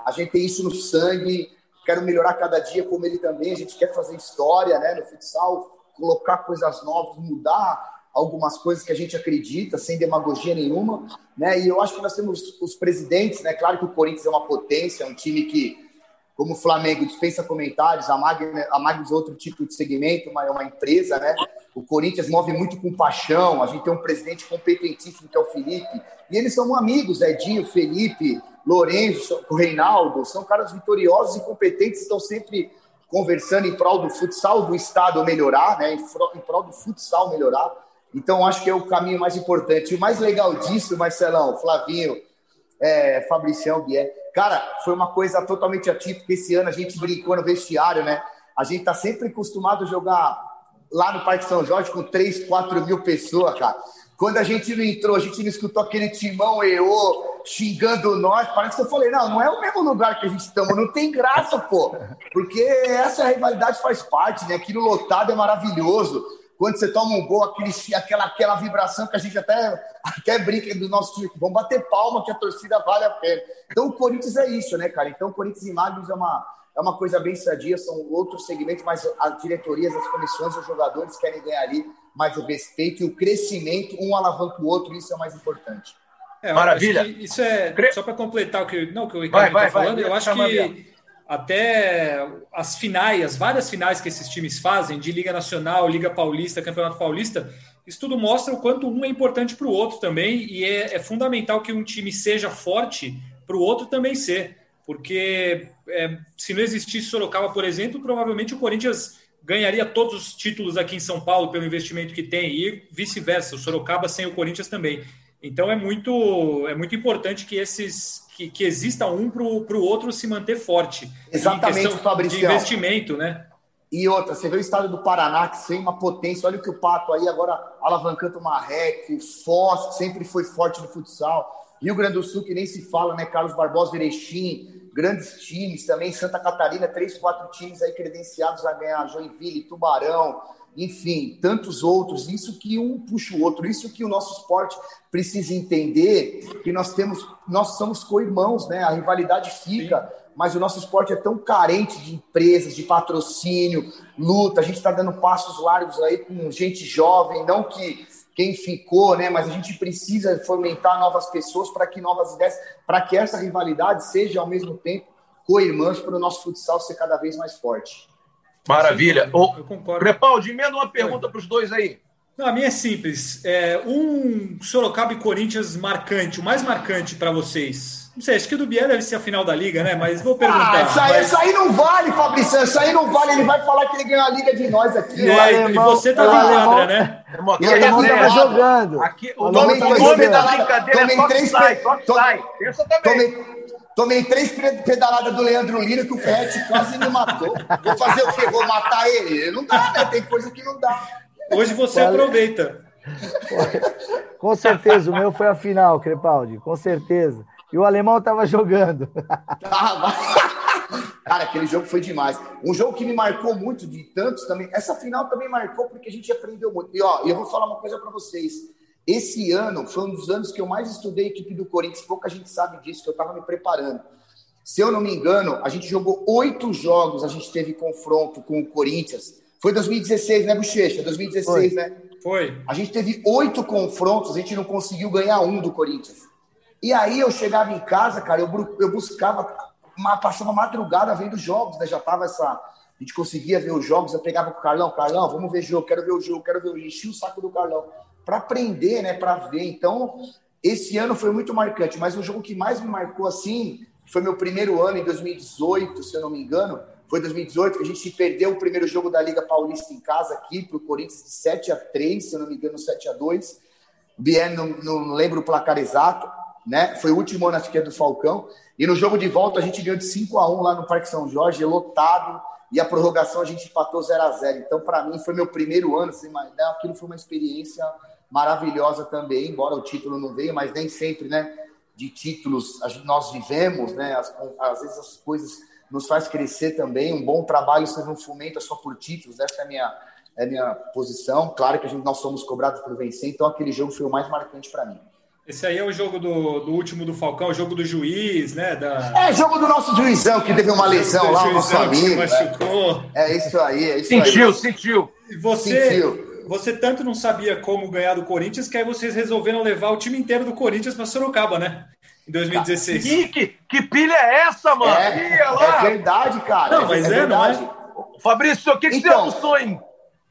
a gente tem isso no sangue, quero melhorar cada dia como ele também, a gente quer fazer história né, no futsal, colocar coisas novas, mudar algumas coisas que a gente acredita, sem demagogia nenhuma, né? E eu acho que nós temos os presidentes, né? Claro que o Corinthians é uma potência, é um time que, como o Flamengo, dispensa comentários, a Magnus, a Magnus é outro tipo de segmento, mas é uma empresa, né? O Corinthians move muito com paixão, a gente tem um presidente competentíssimo que é o Felipe, e eles são amigos, Edinho, Felipe, Lourenço, Reinaldo, são caras vitoriosos e competentes, estão sempre conversando em prol do futsal do Estado melhorar, né? em prol do futsal melhorar. Então, acho que é o caminho mais importante. E o mais legal disso, Marcelão, Flavinho, é, Fabricião, Bier, cara, foi uma coisa totalmente atípica. Esse ano a gente brincou no vestiário, né? A gente tá sempre acostumado a jogar lá no Parque São Jorge com 3, 4 mil pessoas, cara. Quando a gente não entrou, a gente não escutou aquele timão EO xingando nós. Parece que eu falei, não, não é o mesmo lugar que a gente estamos, não tem graça, pô. Porque essa rivalidade faz parte, né? Aquilo lotado é maravilhoso. Quando você toma um gol, aquele, aquela, aquela vibração que a gente até, até brinca do nosso time, vamos bater palma que a torcida vale a pena. Então o Corinthians é isso, né, cara? Então o Corinthians e Magnus é uma, é uma coisa bem sadia, são outros segmentos, mas as diretorias, as comissões, os jogadores querem ganhar ali mais o respeito e o crescimento, um alavanca o outro, isso é o mais importante. É, Maravilha. Isso é só para completar o que, não, o que o Ricardo está falando. Vai, eu acho que até as finais, as várias finais que esses times fazem, de Liga Nacional, Liga Paulista, Campeonato Paulista, isso tudo mostra o quanto um é importante para o outro também, e é, é, fundamental que um time seja forte para o outro também ser. Porque é, se não existisse Sorocaba, por exemplo, provavelmente o Corinthians ganharia todos os títulos aqui em São Paulo pelo investimento que tem, e vice-versa, o Sorocaba sem o Corinthians também. Então é muito, é muito importante que esses que, que exista um para o outro se manter forte. Exatamente, Fabrício. De investimento, né? E outra, você vê o estado do Paraná, que tem uma potência. Olha o que o Pato aí agora alavancando o Marreco, o Foz, que sempre foi forte no futsal. Rio Grande do Sul, que nem se fala, né? Carlos Barbosa, Erechim, grandes times também. Santa Catarina, três, quatro times aí credenciados a ganhar. Joinville, Tubarão, enfim, tantos outros. Isso que um puxa o outro. Isso que o nosso esporte precisa entender, que nós temos, nós somos co-irmãos, né? A rivalidade fica. Sim. Mas o nosso esporte é tão carente de empresas, de patrocínio, luta. A gente está dando passos largos aí com gente jovem, não que quem ficou, né? Mas a gente precisa fomentar novas pessoas para que novas ideias, para que essa rivalidade seja ao mesmo tempo co-irmãs para o nosso futsal ser cada vez mais forte. Maravilha. Eu, eu concordo. Crepaldi, emenda uma pergunta para os dois aí. Não, a minha é simples. É, um Sorocaba e Corinthians marcante, o mais marcante para vocês. Não sei, acho que o do Biel deve ser a final da Liga, né? Mas vou perguntar. Ah, isso, aí, mas... isso aí não vale, Fabrício. Isso aí não vale. Ele vai falar que ele ganhou a Liga de nós aqui. É, alemão, e você tá Leandra, né? E o alemão tava jogando. Aqui, o, nome, o nome da brincadeira tomei é três sai, sai. Tomei, tomei três pedaladas do Leandro Lira que o Ferretti quase me matou. Vou fazer o quê? Vou matar ele? Não dá, né? Tem coisa que não dá. Hoje você Valeu. aproveita. Com certeza, o meu foi a final, Crepaldi, com certeza. E o alemão estava jogando. Cara, aquele jogo foi demais. Um jogo que me marcou muito de tantos também. Essa final também marcou porque a gente aprendeu muito. E ó, eu vou falar uma coisa para vocês. Esse ano foi um dos anos que eu mais estudei a equipe do Corinthians. Pouca gente sabe disso, que eu estava me preparando. Se eu não me engano, a gente jogou oito jogos, a gente teve confronto com o Corinthians. Foi 2016, né, Bochecha? 2016, foi. né? Foi. A gente teve oito confrontos, a gente não conseguiu ganhar um do Corinthians. E aí eu chegava em casa, cara, eu, eu buscava, uma, passava madrugada vendo jogos, né? Já tava essa. A gente conseguia ver os jogos, eu pegava com o Carlão, Carlão, vamos ver jogo, quero ver o jogo, quero ver o jogo. Enchi o saco do Carlão para aprender, né? Para ver. Então, esse ano foi muito marcante, mas o jogo que mais me marcou assim foi meu primeiro ano em 2018, se eu não me engano. Foi 2018 que a gente perdeu o primeiro jogo da Liga Paulista em casa aqui para o Corinthians de 7 a 3, se eu não me engano, 7 a 2. O Bien não, não lembro o placar exato né? Foi o último ano, acho que é do Falcão. E no jogo de volta a gente ganhou de 5 a 1 lá no Parque São Jorge, lotado, e a prorrogação a gente empatou 0 a 0 Então, para mim, foi meu primeiro ano, assim, mas né, aquilo foi uma experiência maravilhosa também, embora o título não veio, mas nem sempre, né? De títulos nós vivemos, né? As, às vezes as coisas nos faz crescer também. Um bom trabalho você não fomenta só por títulos, essa é a minha, é a minha posição. Claro que a gente, nós somos cobrados por vencer, então aquele jogo foi o mais marcante para mim. Esse aí é o jogo do, do último do Falcão, o jogo do juiz, né? Da... É, jogo do nosso juizão, que teve uma lesão lá, o nosso amigo. Machucou. É. é isso aí, é isso sentiu, aí. Sentiu, E você, sentiu. Você tanto não sabia como ganhar do Corinthians, que aí vocês resolveram levar o time inteiro do Corinthians para Sorocaba, né? Em 2016. Que, que, que pilha é essa, mano? É, é verdade, cara. Não, mas é, é não é? Fabrício, o que, que então, você sonho?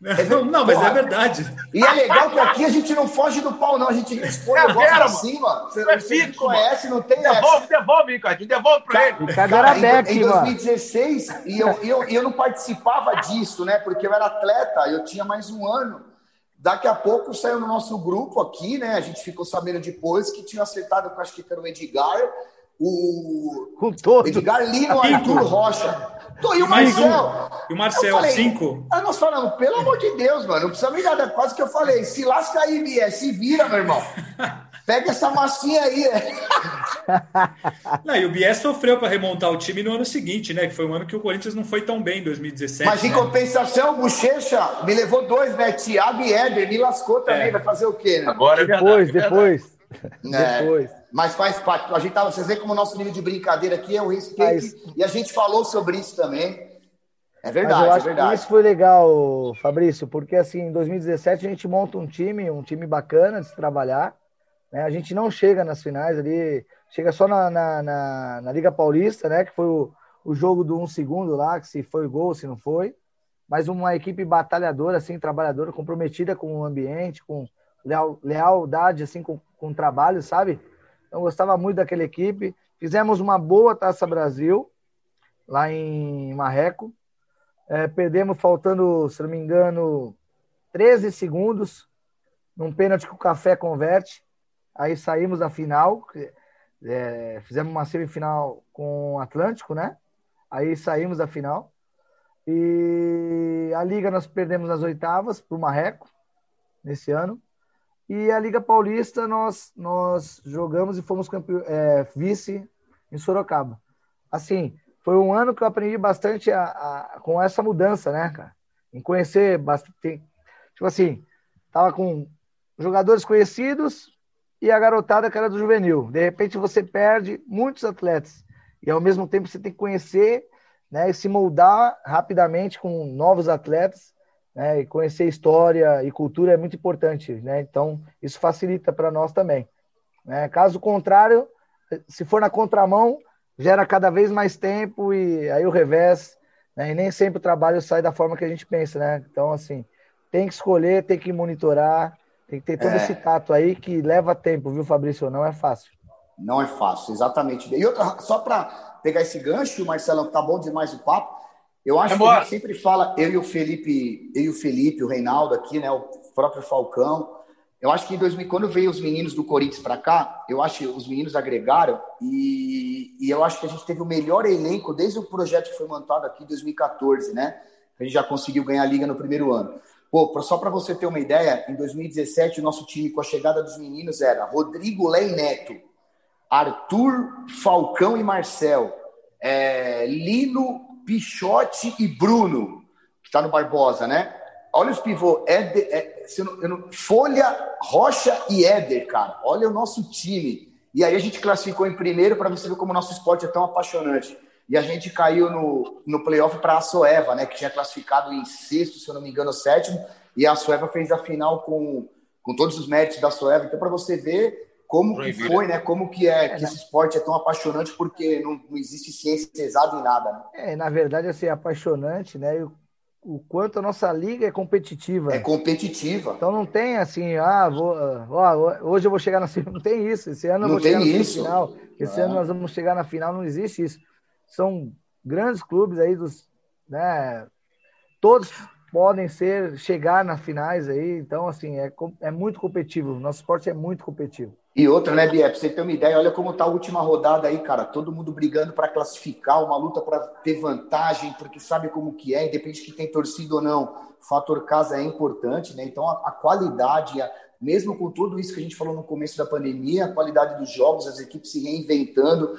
É não, mas é verdade. E é legal que aqui a gente não foge do pau, não. A gente responde é, vera, assim, mano. Você, é você fixo, conhece, não tem Devolve, essa. devolve, Ricardo. Devolve pra ele. Ricardo era back, em, em 2016, mano. e eu, eu, eu não participava disso, né? Porque eu era atleta, eu tinha mais um ano. Daqui a pouco saiu no nosso grupo aqui, né? A gente ficou sabendo depois que tinha acertado com, acho que era o Edgar, o Com todo. Edgar Lima, Arthur Rocha. Tô, e o Mais Marcel? um. E o Marcel, Eu falei, cinco? Aí nós falamos, pelo amor de Deus, mano, não precisa me nada. Quase que eu falei, se lasca aí, Bié, se vira, meu irmão. Pega essa massinha aí. Não, e o Bies sofreu para remontar o time no ano seguinte, né? Que foi um ano que o Corinthians não foi tão bem em 2017. Mas em né? compensação, o Bochecha me levou dois, né? Thiago e Éder, me lascou também, É. vai fazer o quê, né? Agora é Depois, verdade. é depois. É. Depois. Mas faz parte. A gente tava, vocês veem como o nosso nível de brincadeira aqui é o respeito. Mas- E a gente falou sobre isso também. É Mas verdade, eu é acho que verdade. isso foi legal, Fabrício, porque assim, em 2017 a gente monta um time, um time bacana de se trabalhar. Né? A gente não chega nas finais ali, chega só na, na, na- na Liga Paulista, né? Que foi o, o jogo do um segundo lá, que se foi gol, se não foi. Mas uma equipe batalhadora, assim, trabalhadora, comprometida com o ambiente, com leal, lealdade, assim, com, com o trabalho, sabe? Então, gostava muito daquela equipe. Fizemos uma boa Taça Brasil, lá em Marreco. É, perdemos faltando, se não me engano, 13 segundos, num pênalti que o Café converte. Aí saímos da final, é, fizemos uma semifinal com o Atlântico, né? Aí saímos da final. E a Liga nós perdemos nas oitavas para o Marreco, nesse ano. E a Liga Paulista nós, nós jogamos e fomos é, vice em Sorocaba. Assim, foi um ano que eu aprendi bastante a, a- com essa mudança, né, cara? Em conhecer bastante. Tipo assim, tava com jogadores conhecidos e a garotada que era do juvenil. De repente você perde muitos atletas. E ao mesmo tempo você tem que conhecer né, e se moldar rapidamente com novos atletas. Né, e conhecer história e cultura é muito importante. Né? Então, isso facilita para nós também. Né? Caso contrário, se for na contramão, gera cada vez mais tempo e aí o revés, né? E nem sempre o trabalho sai da forma que a gente pensa, né? Então, assim, tem que escolher, tem que monitorar, tem que ter todo É. esse tato aí que leva tempo, viu, Fabrício? Não é fácil. Não é fácil, exatamente. E outra, só para pegar esse gancho, Marcelão, tá bom demais o papo. Eu acho Vambora. que a gente sempre fala, eu e o Felipe, eu e o Felipe, o Reinaldo aqui, né, o próprio Falcão. Eu acho que em 2000, quando veio os meninos do Corinthians para cá, eu acho que os meninos agregaram e, e eu acho que a gente teve o melhor elenco desde o projeto que foi montado aqui em 2014, né? A gente já conseguiu ganhar a liga no primeiro ano. Pô, só para você ter uma ideia, em 2017 o nosso time com a chegada dos meninos era Rodrigo e Neto, Arthur, Falcão e Marcel, é, Lino, Pichote e Bruno, que está no Barbosa, né? Olha os pivô, Éder, é, não- não- Folha, Rocha e Éder, cara. Olha o nosso time. E aí a gente classificou em primeiro para você ver como o nosso esporte é tão apaixonante. E a gente caiu no, no playoff para a Soeva, né? Que tinha classificado em sexto, se eu não me engano, sétimo. E a Soeva fez a final com, com todos os méritos da Soeva. Então, para você ver como que foi, né? Como que é que esse esporte é tão apaixonante, porque não, não existe ciência exata em nada, né? É, na verdade, assim, é apaixonante, né? E o, o quanto a nossa liga é competitiva. É competitiva. Então não tem assim, ah, vou, ó, hoje eu vou chegar na semifinal. Não tem isso. Esse ano eu Não vou chegar na isso. semifinal. Esse É. ano nós vamos chegar na final. Não existe isso. São grandes clubes aí dos, né? Todos podem ser chegar nas finais aí. Então assim é, é muito competitivo. Nosso esporte é muito competitivo. E outra, né, Bia? Pra você ter uma ideia, olha como tá a última rodada aí, cara. Todo mundo brigando para classificar, uma luta para ter vantagem, porque sabe como que é, independente de quem tem torcida ou não. Fator casa é importante, né? Então a, a qualidade, a- mesmo com tudo isso que a gente falou no começo da pandemia, a qualidade dos jogos, as equipes se reinventando,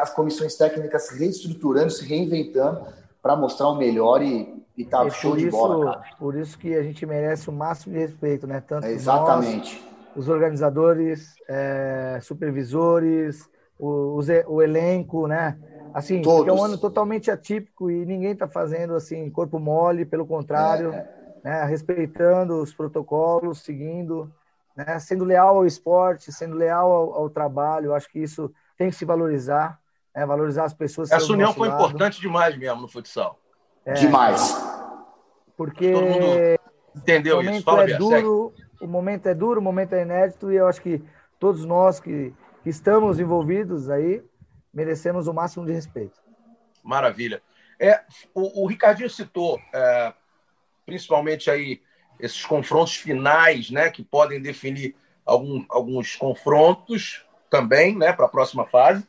as comissões técnicas se reestruturando, se reinventando para mostrar o melhor e, e tá E show por de isso, bola, cara. por isso que a gente merece o máximo de respeito, né? Tanto É, nós, exatamente. os organizadores, é, supervisores, o, o elenco, né? Assim, é um ano totalmente atípico e ninguém está fazendo assim corpo mole, pelo contrário, É, né? Respeitando os protocolos, seguindo, né? Sendo leal ao esporte, sendo leal ao, ao trabalho. Acho que isso tem que se valorizar, né? Valorizar as pessoas. que Essa união foi lado, importante demais mesmo no futsal. É. Demais. porque Todo mundo O entendeu isso. momento Fala, é Bia, segue. duro, o momento é duro, o momento é inédito e eu acho que todos nós que, que estamos envolvidos aí merecemos o máximo de respeito. Maravilha. É, o, o Ricardinho citou, é, principalmente aí esses confrontos finais, né, que podem definir algum- alguns confrontos também, né, para a próxima fase.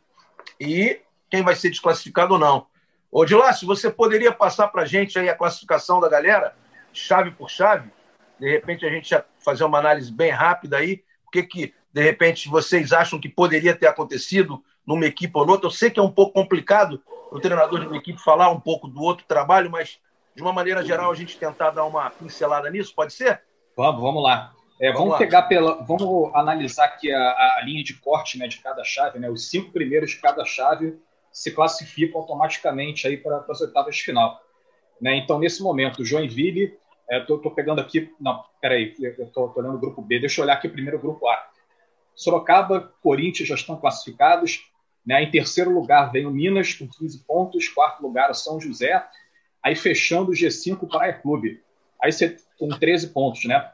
e quem vai ser desclassificado ou não. Ô, Dilácio, você poderia passar para a gente aí a classificação da galera, chave por chave? De repente a gente fazer uma análise bem rápida aí. O que, que de repente vocês acham que poderia ter acontecido numa equipe ou noutra? Eu sei que é um pouco complicado o treinador de uma equipe falar um pouco do outro trabalho, mas de uma maneira geral a gente tentar dar uma pincelada nisso, pode ser? Vamos, vamos lá. É, vamos, vamos pegar pela, vamos analisar aqui a, a, linha de corte né, de cada chave, né? Os cinco primeiros de cada chave se classificam automaticamente aí para as oitavas de final. Né? Então, nesse momento, Joinville, estou é, pegando aqui, não, peraí, eu estou olhando o grupo B, deixa eu olhar aqui primeiro o grupo A. Sorocaba, Corinthians já estão classificados. Né? Em terceiro lugar vem o Minas com 15 pontos, quarto lugar o São José, aí fechando o G5 Praia Clube. Aí você com 13 pontos, né?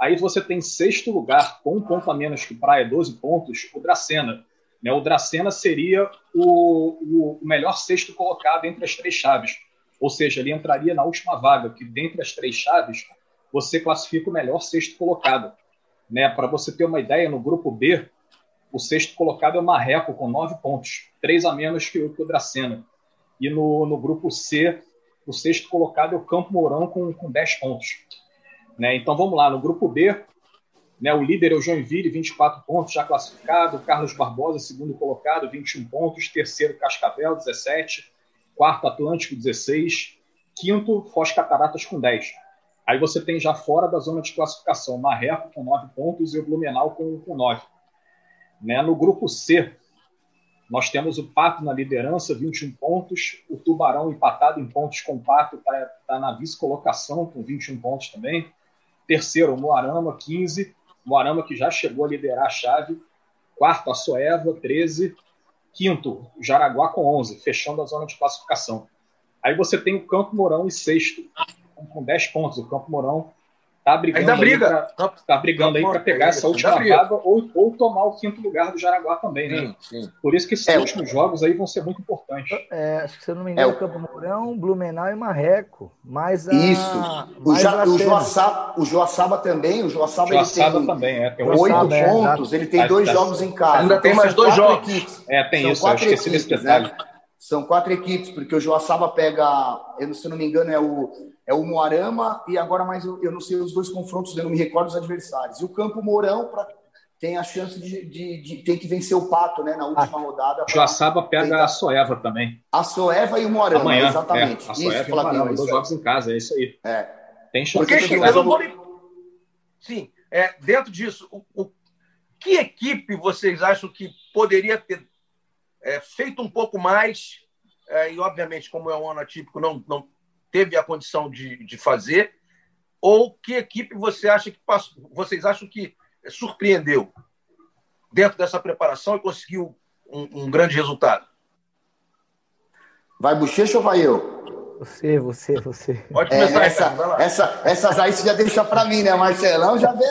Aí você tem sexto lugar, com um ponto a menos que Praia, 12 pontos, o Dracena. Né? O Dracena seria o, o melhor sexto colocado entre as três chaves. Ou seja, ele entraria na última vaga, que dentre as três chaves, você classifica o melhor sexto colocado. Né? Para você ter uma ideia, no grupo B, o sexto colocado é o Marreco, com nove pontos, três a menos que o, que o Dracena. E no, no grupo C, o sexto colocado é o Campo Mourão, com, com dez pontos. Né? Então vamos lá, no grupo B, né, o líder é o Joinville, 24 pontos, já classificado. Carlos Barbosa, segundo colocado, 21 pontos. Terceiro, Cascavel, 17. Quarto, Atlântico, 16. Quinto, Foz Cataratas, com 10. Aí você tem já fora da zona de classificação, Marreco com 9 pontos e o Blumenau com, com 9. Né? No grupo C, nós temos o Pato na liderança, 21 pontos. O Tubarão empatado em pontos com o Pato, está tá na vice-colocação com 21 pontos também. Terceiro, o Moarama, 15. Moarama que já chegou a liderar a chave. Quarto, a Soeva, 13. Quinto, o Jaraguá com 11, fechando a zona de classificação. Aí você tem o Campo Mourão em sexto, com 10 pontos. O Campo Mourão Tá brigando Ainda briga. Pra, tá brigando aí para pegar essa última vaga ou, ou tomar o quinto lugar do Jaraguá também, né? Sim, sim. Por isso que esses é, últimos jogos aí vão ser muito importantes. É, acho que se eu não me engano, é, o Campo Mourão, Blumenau e Marreco. Mais a, isso. o, ja, o, Joaçaba, o Joaçaba também, o Joaçaba, Joaçaba ele tem também, é, tem oito é, pontos, ele tem dois jogos em casa. Ainda tem então mais dois jogos. Equipes. É, tem São isso, eu esqueci equipes, desse detalhe. Né? São quatro equipes, porque o Joaçaba pega, eu, se eu não me engano, é o é o Moarama e agora mais eu, eu, não sei os dois confrontos, eu não me recordo os adversários. E o Campo Mourão pra, tem a chance de, de, de, tem que vencer o Pato, né, na última ah, rodada. Joaçaba pega tentar... a Soeva também. A Soeva e o Moarama, Amanhã, exatamente. É, a Soeva isso, e o Moarama, dois jogos em casa, é isso aí. É. Tem chance Porque, eu não vou... Sim, é, dentro disso, o, o, que equipe vocês acham que poderia ter é, feito um pouco mais? É, e, obviamente, como é um ano atípico, não, não teve a condição de, de fazer? Ou que equipe você acha que passou, vocês acham que surpreendeu dentro dessa preparação e conseguiu um, um grande resultado? Vai Bochecha ou vai eu? Você, você, você. Pode é, começar, é, essa, essa, Essas aí você já deixa para mim, né? Marcelão já vê.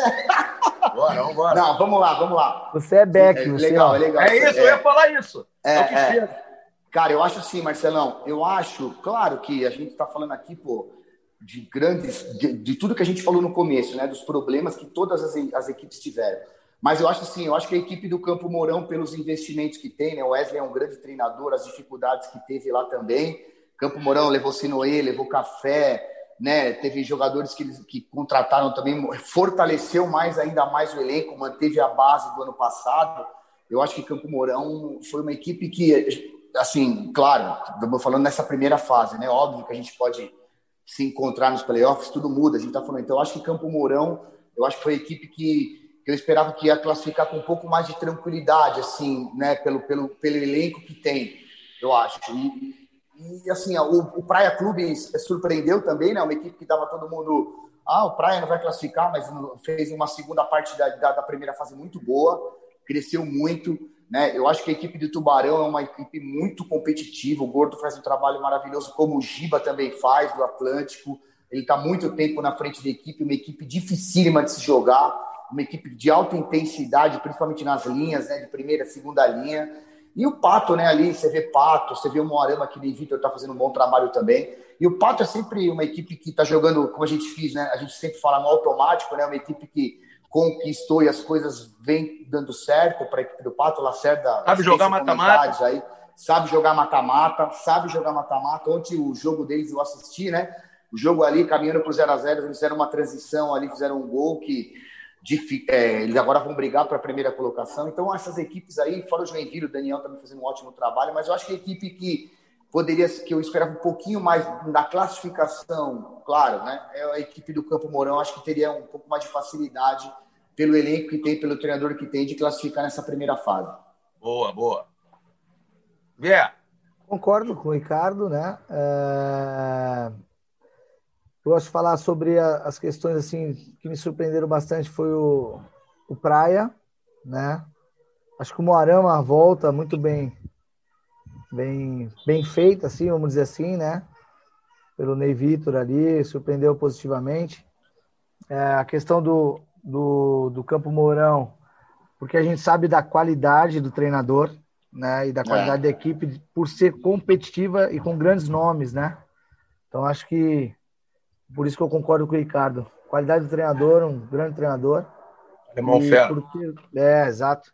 Bora, vamos embora. Não, vamos lá, vamos lá. Você é back, é, você, legal, é legal. É isso, é, eu ia falar isso. É, é, é. Cara, eu acho assim, Marcelão, eu acho, claro que a gente está falando aqui, pô, de grandes, de, de, tudo que a gente falou no começo, né, dos problemas que todas as, as equipes tiveram. Mas eu acho assim, eu acho que a equipe do Campo Mourão, pelos investimentos que tem, né, o Wesley é um grande treinador, as dificuldades que teve lá também. Campo Mourão levou Sinoê, levou Café, né, teve jogadores que, que contrataram também, fortaleceu mais ainda mais o elenco, manteve a base do ano passado. Eu acho que Campo Mourão foi uma equipe que assim, claro, estamos falando nessa primeira fase, né? Óbvio que a gente pode se encontrar nos playoffs, tudo muda, a gente está falando. Então, acho que Campo Mourão, eu acho que foi a equipe que, que eu esperava que ia classificar com um pouco mais de tranquilidade, assim, né? Pelo, pelo, pelo elenco que tem, eu acho. E, e assim, o, o Praia Clube surpreendeu também, né? Uma equipe que dava todo mundo. Ah, o Praia não vai classificar, mas fez uma segunda parte da, da, da primeira fase muito boa, cresceu muito. Né? Eu acho que a equipe do Tubarão é uma equipe muito competitiva. O Gordo faz um trabalho maravilhoso, como o Giba também faz, do Atlântico. Ele está muito tempo na frente da equipe, uma equipe dificílima de se jogar, uma equipe de alta intensidade, principalmente nas linhas, né? de primeira, segunda linha. E o Pato, né, ali, você vê Pato, você vê o Moarama, que nem Vitor está fazendo um bom trabalho também. E o Pato é sempre uma equipe que está jogando, como a gente fez, né? A gente sempre fala no automático, né? Uma equipe que conquistou e as coisas vêm dando certo para a equipe do Pato. Lacerda sabe jogar mata-mata. Aí. sabe jogar mata-mata, sabe jogar mata-mata. Ontem o jogo deles eu assisti, né? O jogo ali, caminhando para o 0x0, eles fizeram uma transição ali, fizeram um gol que de, é, eles agora vão brigar para a primeira colocação. Então, essas equipes aí, fora o Joinville, o Daniel também fazendo um ótimo trabalho, mas eu acho que a equipe que poderia, que eu esperava um pouquinho mais da classificação, claro, né? É a equipe do Campo Mourão, acho que teria um pouco mais de facilidade pelo elenco que tem, pelo treinador que tem, de classificar nessa primeira fase. Boa, boa. Vier. Concordo com o Ricardo, né? É... Eu gosto de falar sobre as questões assim que me surpreenderam bastante foi o, o Praia, né? Acho que o Moarama volta muito bem, bem, bem feita, assim, vamos dizer assim, né? Pelo Ney Vitor ali, surpreendeu positivamente. É, a questão do, do, do Campo Mourão, porque a gente sabe da qualidade do treinador, né? E da qualidade é. da equipe por ser competitiva e com grandes nomes, né? Então acho que por isso que eu concordo com o Ricardo. Qualidade do treinador, um grande treinador. Alemão fera. Porque, é, exato.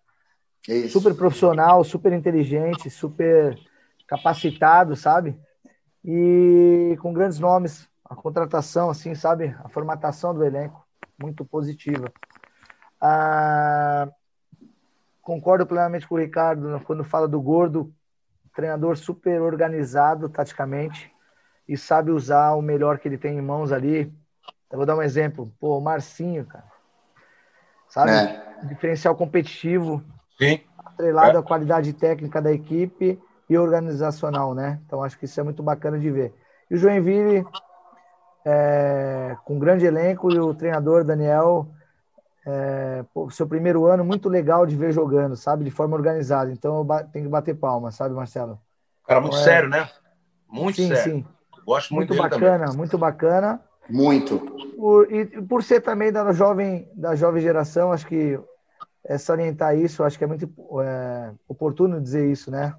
Isso. Super profissional, super inteligente, super capacitado, sabe? E com grandes nomes. A contratação, assim, sabe? A formatação do elenco, muito positiva. Ah, concordo plenamente com o Ricardo quando fala do Gordo, treinador super organizado taticamente e sabe usar o melhor que ele tem em mãos ali. Eu vou dar um exemplo. Pô, o Marcinho, cara. Sabe? É. Diferencial competitivo. Sim. Atrelado é. à qualidade técnica da equipe e organizacional, né? Então acho que isso é muito bacana de ver. E o Joinville, é, com um grande elenco, e o treinador Daniel, é, pô, seu primeiro ano, muito legal de ver jogando, sabe? De forma organizada. Então eu tenho que bater palma, sabe, Marcelo? Cara, muito então, é sério, né? Muito sim, sério. Sim, sim. Gosto muito, muito bacana, também. muito bacana. Muito. Por, e por ser também da jovem, da jovem geração, acho que é salientar isso, acho que é muito é, oportuno dizer isso, né?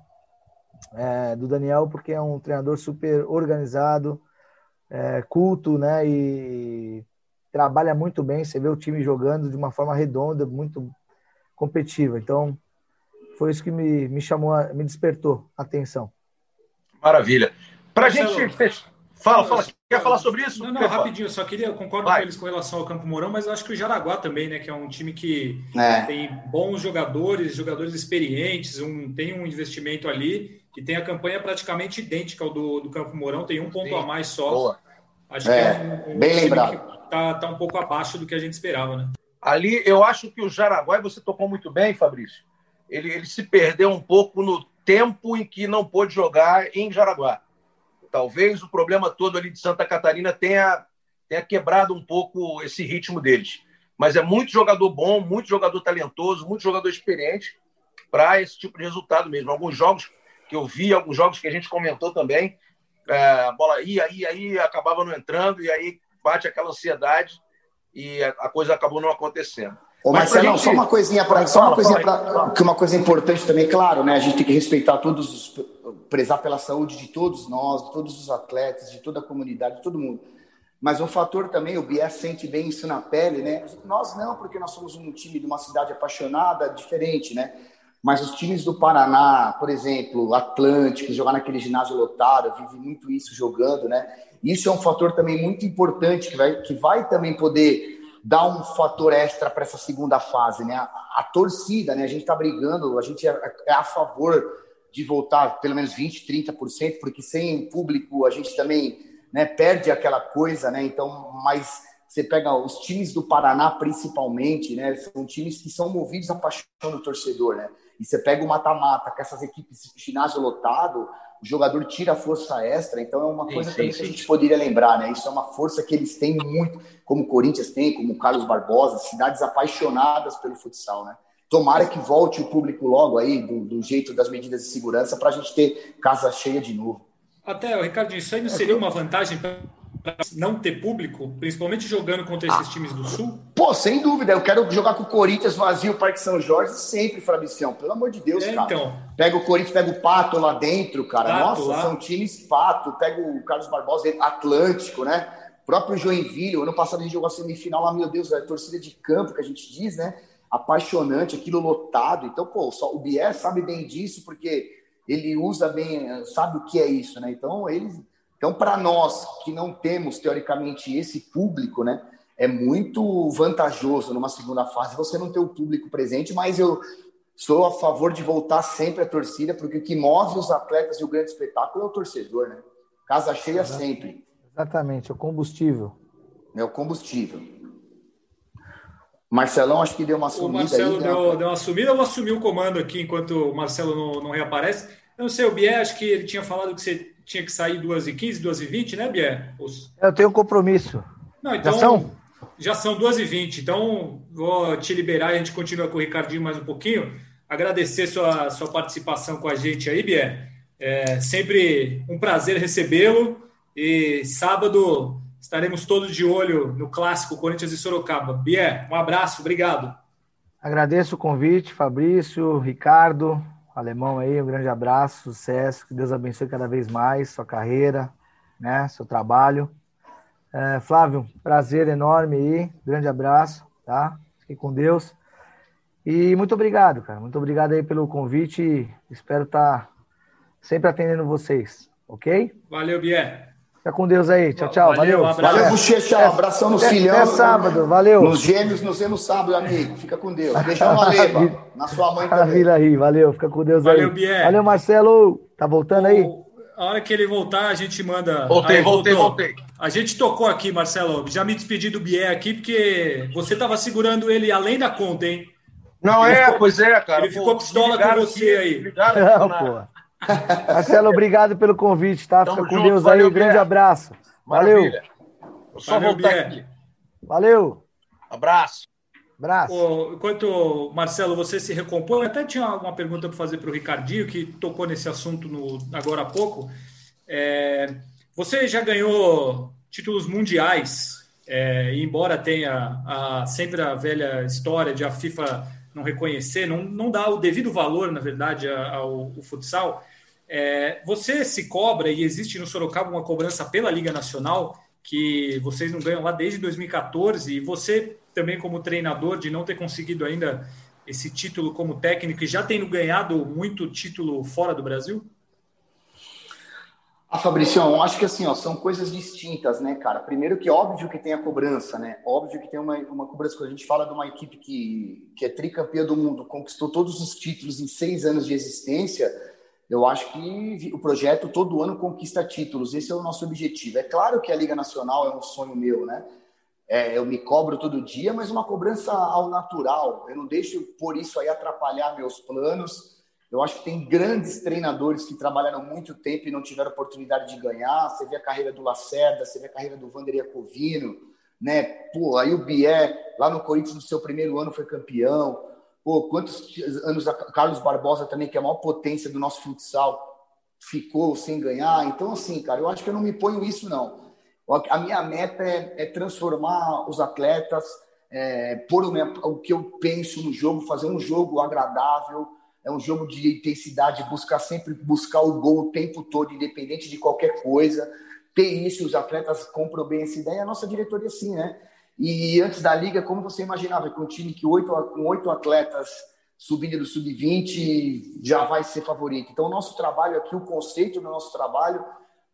É, do Daniel, porque é um treinador super organizado, é, culto, né? E trabalha muito bem. Você vê o time jogando de uma forma redonda, muito competitiva. Então, foi isso que me, me chamou, me despertou a atenção. Maravilha. Para a gente fechar. Fala, fala. Quer falar sobre isso? Não, não, rapidinho. Eu só queria, eu concordo Vai. com eles com relação ao Campo Mourão, mas eu acho que o Jaraguá também, né? Que é um time que é. tem bons jogadores, jogadores experientes, um, tem um investimento ali e tem a campanha praticamente idêntica ao do, do Campo Mourão, tem um ponto Sim. a mais só. Boa. Acho é, que é um, um bem lembrado. Tá, tá um pouco abaixo do que a gente esperava, né? Ali, eu acho que o Jaraguá, e você tocou muito bem, Fabrício, ele, ele se perdeu um pouco no tempo em que não pôde jogar em Jaraguá. Talvez o problema todo ali de Santa Catarina tenha, tenha quebrado um pouco esse ritmo deles. Mas é muito jogador bom, muito jogador talentoso, muito jogador experiente para esse tipo de resultado mesmo. Alguns jogos que eu vi, alguns jogos que a gente comentou também, é, a bola ia, ia, ia, acabava não entrando, e aí bate aquela ansiedade e a coisa acabou não acontecendo. Ô, Marcelo, gente... só uma coisinha para só uma coisinha para que uma coisa importante também, claro, né? A gente tem que respeitar todos os prezar pela saúde de todos nós, de todos os atletas, de toda a comunidade, de todo mundo. Mas um fator também, o Bias sente bem isso na pele, né? Nós não, porque nós somos um time de uma cidade apaixonada, diferente, né? Mas os times do Paraná, por exemplo, Atlântico, jogar naquele ginásio lotado, vive muito isso jogando, né? Isso é um fator também muito importante que vai, que vai também poder dar um fator extra para essa segunda fase, né? A, a, torcida, né? A gente está brigando, a gente é, é a favor de voltar pelo menos 20, 30%, porque sem público a gente também né, perde aquela coisa, né? Então, mas você pega os times do Paraná principalmente, né? São times que são movidos à paixão do torcedor, né? E você pega o mata-mata com essas equipes ginásio lotado, o jogador tira a força extra, então é uma coisa sim, sim, que a gente poderia lembrar, né? Isso é uma força que eles têm muito, como o Corinthians tem, como o Carlos Barbosa, cidades apaixonadas pelo futsal, né? Tomara que volte o público logo aí, do, do jeito das medidas de segurança, para a gente ter casa cheia de novo. Até, Ricardo, isso aí não seria uma vantagem para não ter público, principalmente jogando contra esses ah, times do Sul? Pô, sem dúvida. Eu quero jogar com o Corinthians vazio, o Parque São Jorge, sempre, Fabicião. Pelo amor de Deus, é, cara. Então. Pega o Corinthians, pega o Pato lá dentro, cara. Pato, Nossa, lá. são times Pato. Pega o Carlos Barbosa, Atlântico, né? O próprio Joinville. Ano passado a gente jogou a semifinal lá, meu Deus, a torcida de campo que a gente diz, né? apaixonante, aquilo lotado. Então, pô, só o Bier sabe bem disso, porque ele usa bem, sabe o que é isso, né? Então, eles, então para nós que não temos teoricamente esse público, né? É muito vantajoso numa segunda fase você não ter o público presente, mas eu sou a favor de voltar sempre a torcida, porque o que move os atletas e o grande espetáculo é o torcedor, né? Casa cheia sempre. Exatamente, é o combustível. É o combustível. Marcelão, acho que deu uma sumida. O Marcelo aí, deu, deu uma sumida. Eu vou assumir o comando aqui enquanto o Marcelo não, não reaparece. Eu não sei, o Bier, acho que ele tinha falado que você tinha que sair 2h15, 2h20, né, Bier? Os... Eu tenho um compromisso. Não, então, já são? Já são 2h20. Então, vou te liberar e a gente continua com o Ricardinho mais um pouquinho. Agradecer sua, sua participação com a gente aí, Bier. É sempre um prazer recebê-lo. E sábado Estaremos todos de olho no clássico Corinthians e Sorocaba. Bier, um abraço, obrigado. Agradeço o convite, Fabrício, Ricardo, alemão aí, um grande abraço, sucesso, que Deus abençoe cada vez mais sua carreira, né, seu trabalho. É, Flávio, prazer enorme aí, grande abraço, tá? Fique com Deus. E muito obrigado, cara, muito obrigado aí pelo convite, espero estar tá sempre atendendo vocês, ok? Valeu, Bier. Fica com Deus aí. Tchau, tchau. Valeu. Valeu, valeu Bochecha. abração no até, filhão. Até sábado. Valeu. Nos gêmeos, nos vemos sábado, amigo. Fica com Deus. Beijão na Leba. Na sua mãe também. Maravilha aí. Valeu. Fica com Deus valeu, aí. Bier. Valeu, Marcelo. Tá voltando aí? A hora que ele voltar, a gente manda. Voltei, aí, voltei, voltei. A gente tocou aqui, Marcelo. Já me despedi do Bier aqui, porque você estava segurando ele além da conta, hein? Não ele é, ficou, pois é, cara. Ele ficou pistola com você aí. Não, pô. Marcelo, obrigado pelo convite, tá? Fica com junto, Deus aí. Um grande abraço. Valeu. Maravilha. Vou só Valeu, voltar aqui. Valeu. Abraço. Abraço. enquanto, Marcelo, você se recompõe, eu até tinha uma pergunta para fazer para o Ricardinho, que tocou nesse assunto no, agora há pouco. É, você já ganhou títulos mundiais, é, embora tenha a, sempre a velha história de a FIFA não reconhecer, não, não dá o devido valor, na verdade, ao, ao futsal. É, você se cobra, e existe no Sorocaba uma cobrança pela Liga Nacional, que vocês não ganham lá desde 2014, e você também, como treinador, de não ter conseguido ainda esse título como técnico e já tendo ganhado muito título fora do Brasil? Ah, Fabricião, acho que assim, ó, são coisas distintas, né, cara? Primeiro que óbvio que tem a cobrança, né? Óbvio que tem uma, uma cobrança, quando a gente fala de uma equipe que, que é tricampeã do mundo, conquistou todos os títulos em seis anos de existência, eu acho que o projeto todo ano conquista títulos. Esse é o nosso objetivo. É claro que a Liga Nacional é um sonho meu, né? É, eu me cobro todo dia, mas uma cobrança ao natural. Eu não deixo por isso aí atrapalhar meus planos. Eu acho que tem grandes treinadores que trabalharam muito tempo e não tiveram oportunidade de ganhar. Você vê a carreira do Lacerda, você vê a carreira do Vanderia Covino, né? Pô, aí o Bié, lá no Corinthians, no seu primeiro ano, foi campeão. Pô, quantos anos a Carlos Barbosa também, que é a maior potência do nosso futsal, ficou sem ganhar. Então, assim, cara, eu acho que eu não me ponho isso, não. A minha meta é, é transformar os atletas, é, pôr o, o, que eu penso no jogo, fazer um jogo agradável, é um jogo de intensidade, buscar sempre buscar o gol o tempo todo, independente de qualquer coisa. Ter isso, os atletas compram bem essa ideia. A nossa diretoria, sim, né? E antes da liga, como você imaginava, com um time que oito, com oito atletas subindo do sub-20 já vai ser favorito. Então, o nosso trabalho aqui, o conceito do nosso trabalho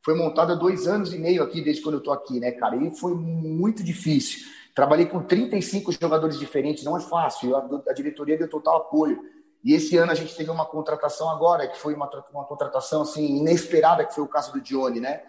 foi montado há dois anos e meio aqui, desde quando eu estou aqui, né, cara? E foi muito difícil. Trabalhei com 35 jogadores diferentes, não é fácil. A, a diretoria deu total apoio. E esse ano a gente teve uma contratação agora, que foi uma, uma contratação assim inesperada, que foi o caso do Johnny, né?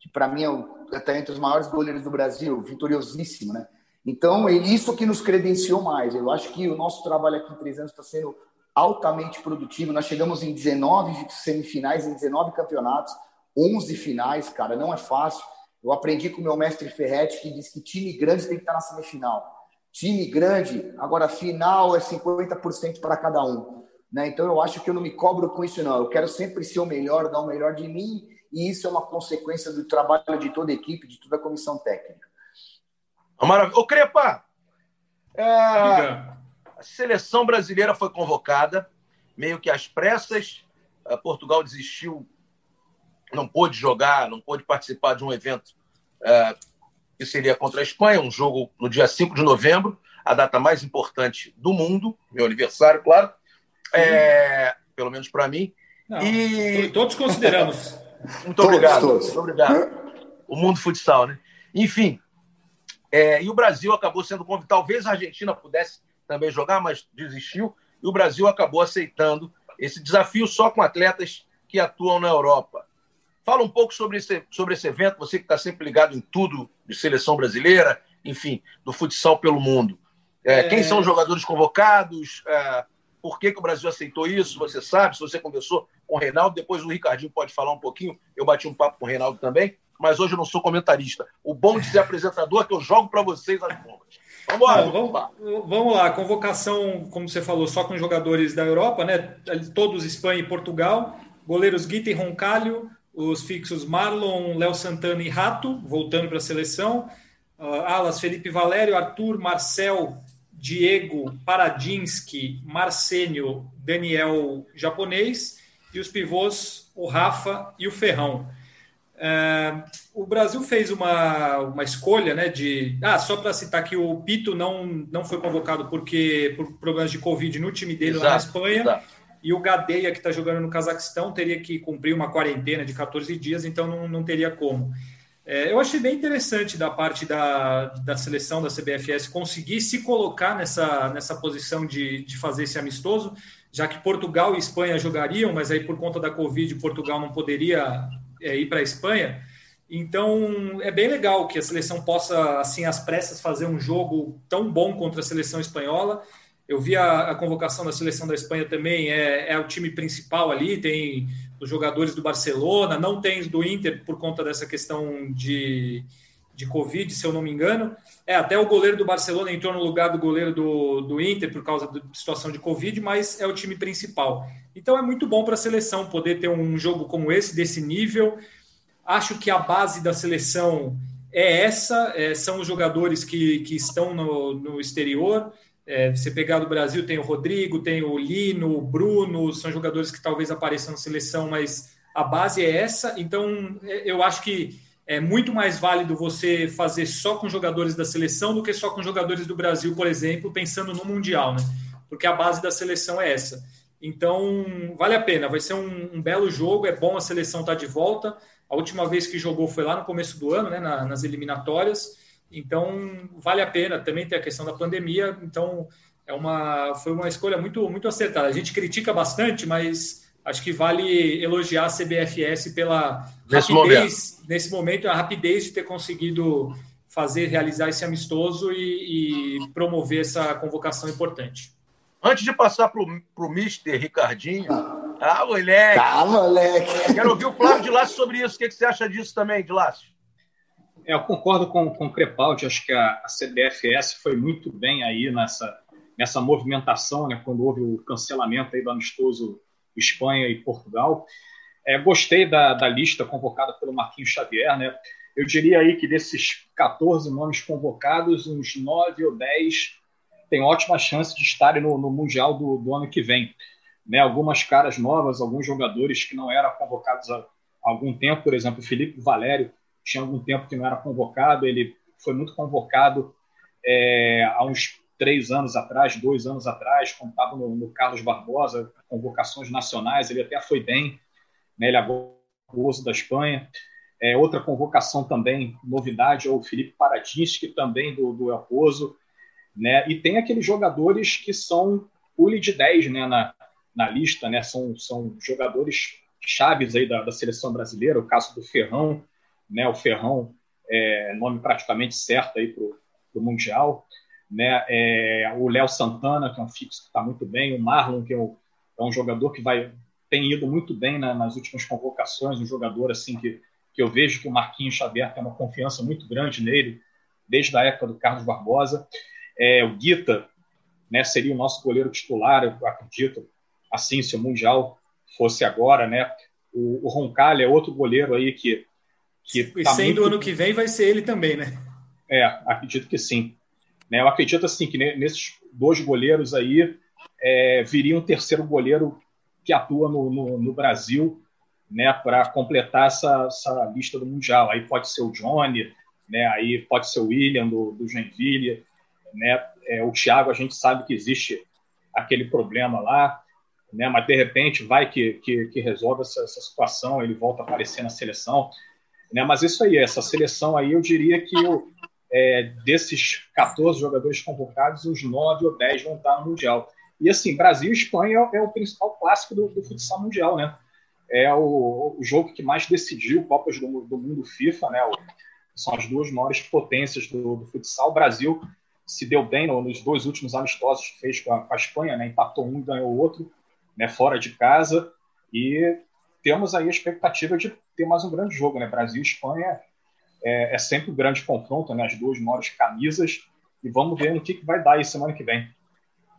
Que para mim é até entre os maiores goleiros do Brasil, vitoriosíssimo, né? Então, é isso que nos credenciou mais. Eu acho que o nosso trabalho aqui em três anos está sendo altamente produtivo. Nós chegamos em 19 semifinais, em 19 campeonatos, 11 finais, cara, não é fácil. Eu aprendi com o meu mestre Ferretti, que disse que time grande tem que estar na semifinal. Time grande, agora final é 50% para cada um. Né? Então, eu acho que eu não me cobro com isso, não. Eu quero sempre ser o melhor, dar o melhor de mim, e isso é uma consequência do trabalho de toda a equipe, de toda a comissão técnica. Maravilha. Ô, Crepa, é, a seleção brasileira foi convocada, meio que às pressas. Portugal desistiu, não pôde jogar, não pôde participar de um evento é, que seria contra a Espanha, um jogo no dia 5 de novembro, a data mais importante do mundo, meu aniversário, claro, é, pelo menos para mim. Não, e... Todos consideramos. Muito obrigado. Todos, todos. Muito obrigado. O mundo futsal, né? Enfim, é, e o Brasil acabou sendo convidado. Talvez a Argentina pudesse também jogar, mas desistiu. E o Brasil acabou aceitando esse desafio só com atletas que atuam na Europa. Fala um pouco sobre esse, sobre esse evento, você que está sempre ligado em tudo de seleção brasileira, enfim, do futsal pelo mundo. É, é... Quem são os jogadores convocados? É, por que, que o Brasil aceitou isso? Você sabe, se você conversou com o Reinaldo, depois o Ricardinho pode falar um pouquinho. Eu bati um papo com o Reinaldo também, mas hoje eu não sou comentarista. O bom de ser apresentador é que eu jogo para vocês as bombas. Vamos lá, vamos, lá. vamos lá. Convocação, como você falou, só com jogadores da Europa, né? Todos Espanha e Portugal. Goleiros Guita e Roncalho, os fixos Marlon, Léo Santana e Rato, voltando para a seleção. Uh, alas Felipe Valério, Arthur, Marcel, Diego, Paradinsky, Marcênio, Daniel japonês e os pivôs, o Rafa e o Ferrão. Uh, o Brasil fez uma, uma escolha, né? De ah, só para citar que o Pito não, não foi convocado porque por problemas de Covid no time dele exato, lá na Espanha. Exato. E o Gadeia, que está jogando no Cazaquistão, teria que cumprir uma quarentena de 14 dias, então não, não teria como. É, eu achei bem interessante da parte da, da seleção da CBFS conseguir se colocar nessa, nessa posição de, de fazer esse amistoso, já que Portugal e Espanha jogariam, mas aí por conta da Covid, Portugal não poderia é, ir para a Espanha. Então é bem legal que a seleção possa, assim, às pressas, fazer um jogo tão bom contra a seleção espanhola. Eu vi a, a convocação da seleção da Espanha também, é, é, o time principal ali, tem os jogadores do Barcelona, não tem do Inter por conta dessa questão de, de Covid, se eu não me engano. É, até o goleiro do Barcelona entrou no lugar do goleiro do, do Inter por causa da situação de Covid, mas é o time principal. Então é muito bom para a seleção poder ter um jogo como esse, desse nível. Acho que a base da seleção é essa, é, são os jogadores que, que estão no, no exterior. É, você pegar do Brasil, tem o Rodrigo, tem o Lino, o Bruno, são jogadores que talvez apareçam na seleção, mas a base é essa. Então, é, eu acho que é muito mais válido você fazer só com jogadores da seleção do que só com jogadores do Brasil, por exemplo, pensando no Mundial, né? Porque a base da seleção é essa. Então, vale a pena, vai ser um, um belo jogo, é bom a seleção estar tá de volta. A última vez que jogou foi lá no começo do ano, né, na, nas eliminatórias. Então, vale a pena. Também tem a questão da pandemia. Então, é uma, foi uma escolha muito, muito acertada. A gente critica bastante, mas acho que vale elogiar a CBFS pela nesse rapidez, momento. nesse momento, a rapidez de ter conseguido fazer, realizar esse amistoso e, e promover essa convocação importante. Antes de passar para o Mister Ricardinho. Ah, moleque! Tá, moleque! Quero ouvir o Flávio de Lácio sobre isso. O que, que você acha disso também, de Lácio? É, eu concordo com, com o Crepaldi, acho que a, a CBFS foi muito bem aí nessa, nessa movimentação, né, quando houve o cancelamento aí do amistoso Espanha e Portugal. É, gostei da, da lista convocada pelo Marquinhos Xavier, né? Eu diria aí que desses 14 nomes convocados, uns 9 ou 10 têm ótima chance de estarem no, no Mundial do, do, ano que vem. Né? Algumas caras novas, alguns jogadores que não eram convocados há algum tempo, por exemplo, Felipe Valério, tinha algum tempo que não era convocado, ele foi muito convocado é, há uns três anos atrás, dois anos atrás, quando estava no, no, Carlos Barbosa, convocações nacionais, ele até foi bem, né, ele agora é o uso da Espanha. É, outra convocação também, novidade, é o Felipe Paradinsky, também do, do El Pozo, né, e tem aqueles jogadores que são pule de 10 né, na, na lista, né, são, são jogadores chaves aí da, da seleção brasileira, o caso do Ferrão, né, o Ferrão, é, nome praticamente certo aí para o Mundial, né, é, o Léo Santana, que é um fixo que está muito bem, o Marlon, que é, o, é, um jogador que vai tem ido muito bem na, nas últimas convocações, um jogador assim que, que eu vejo que o Marquinhos Xavier tem uma confiança muito grande nele, desde a época do Carlos Barbosa. É, o Guita né, seria o nosso goleiro titular, eu acredito, assim, se o Mundial fosse agora, né? O, o Roncalho é outro goleiro aí que que e tá sendo muito... ano que vem vai ser ele também, né? É, acredito que sim. Né, eu acredito assim que nesses dois goleiros aí é, viria um terceiro goleiro que atua no, no, no Brasil, né, para completar essa, essa, lista do mundial. Aí pode ser o Johnny, né, aí pode ser o William do, do Joinville, né, é, o Thiago a gente sabe que existe aquele problema lá, né? Mas de repente vai que, que, que resolve essa, essa, situação, ele volta a aparecer na seleção, né? Mas isso aí, essa seleção aí, eu diria que o, é, desses 14 jogadores convocados, os 9 ou 10 vão estar no Mundial. E assim, Brasil e Espanha é o principal clássico do, do futsal mundial, né? É o, o, jogo que mais decidiu Copas do, do Mundo FIFA, né? São as duas maiores potências do, do, futsal. O Brasil se deu bem nos dois últimos amistosos que fez com a, com a Espanha, né? Empatou um e ganhou o outro, né? Fora de casa. E temos aí a expectativa de ter mais um grande jogo, né? Brasil e Espanha é, é sempre um grande confronto, né? As duas maiores camisas. E vamos ver no que, que vai dar aí semana que vem.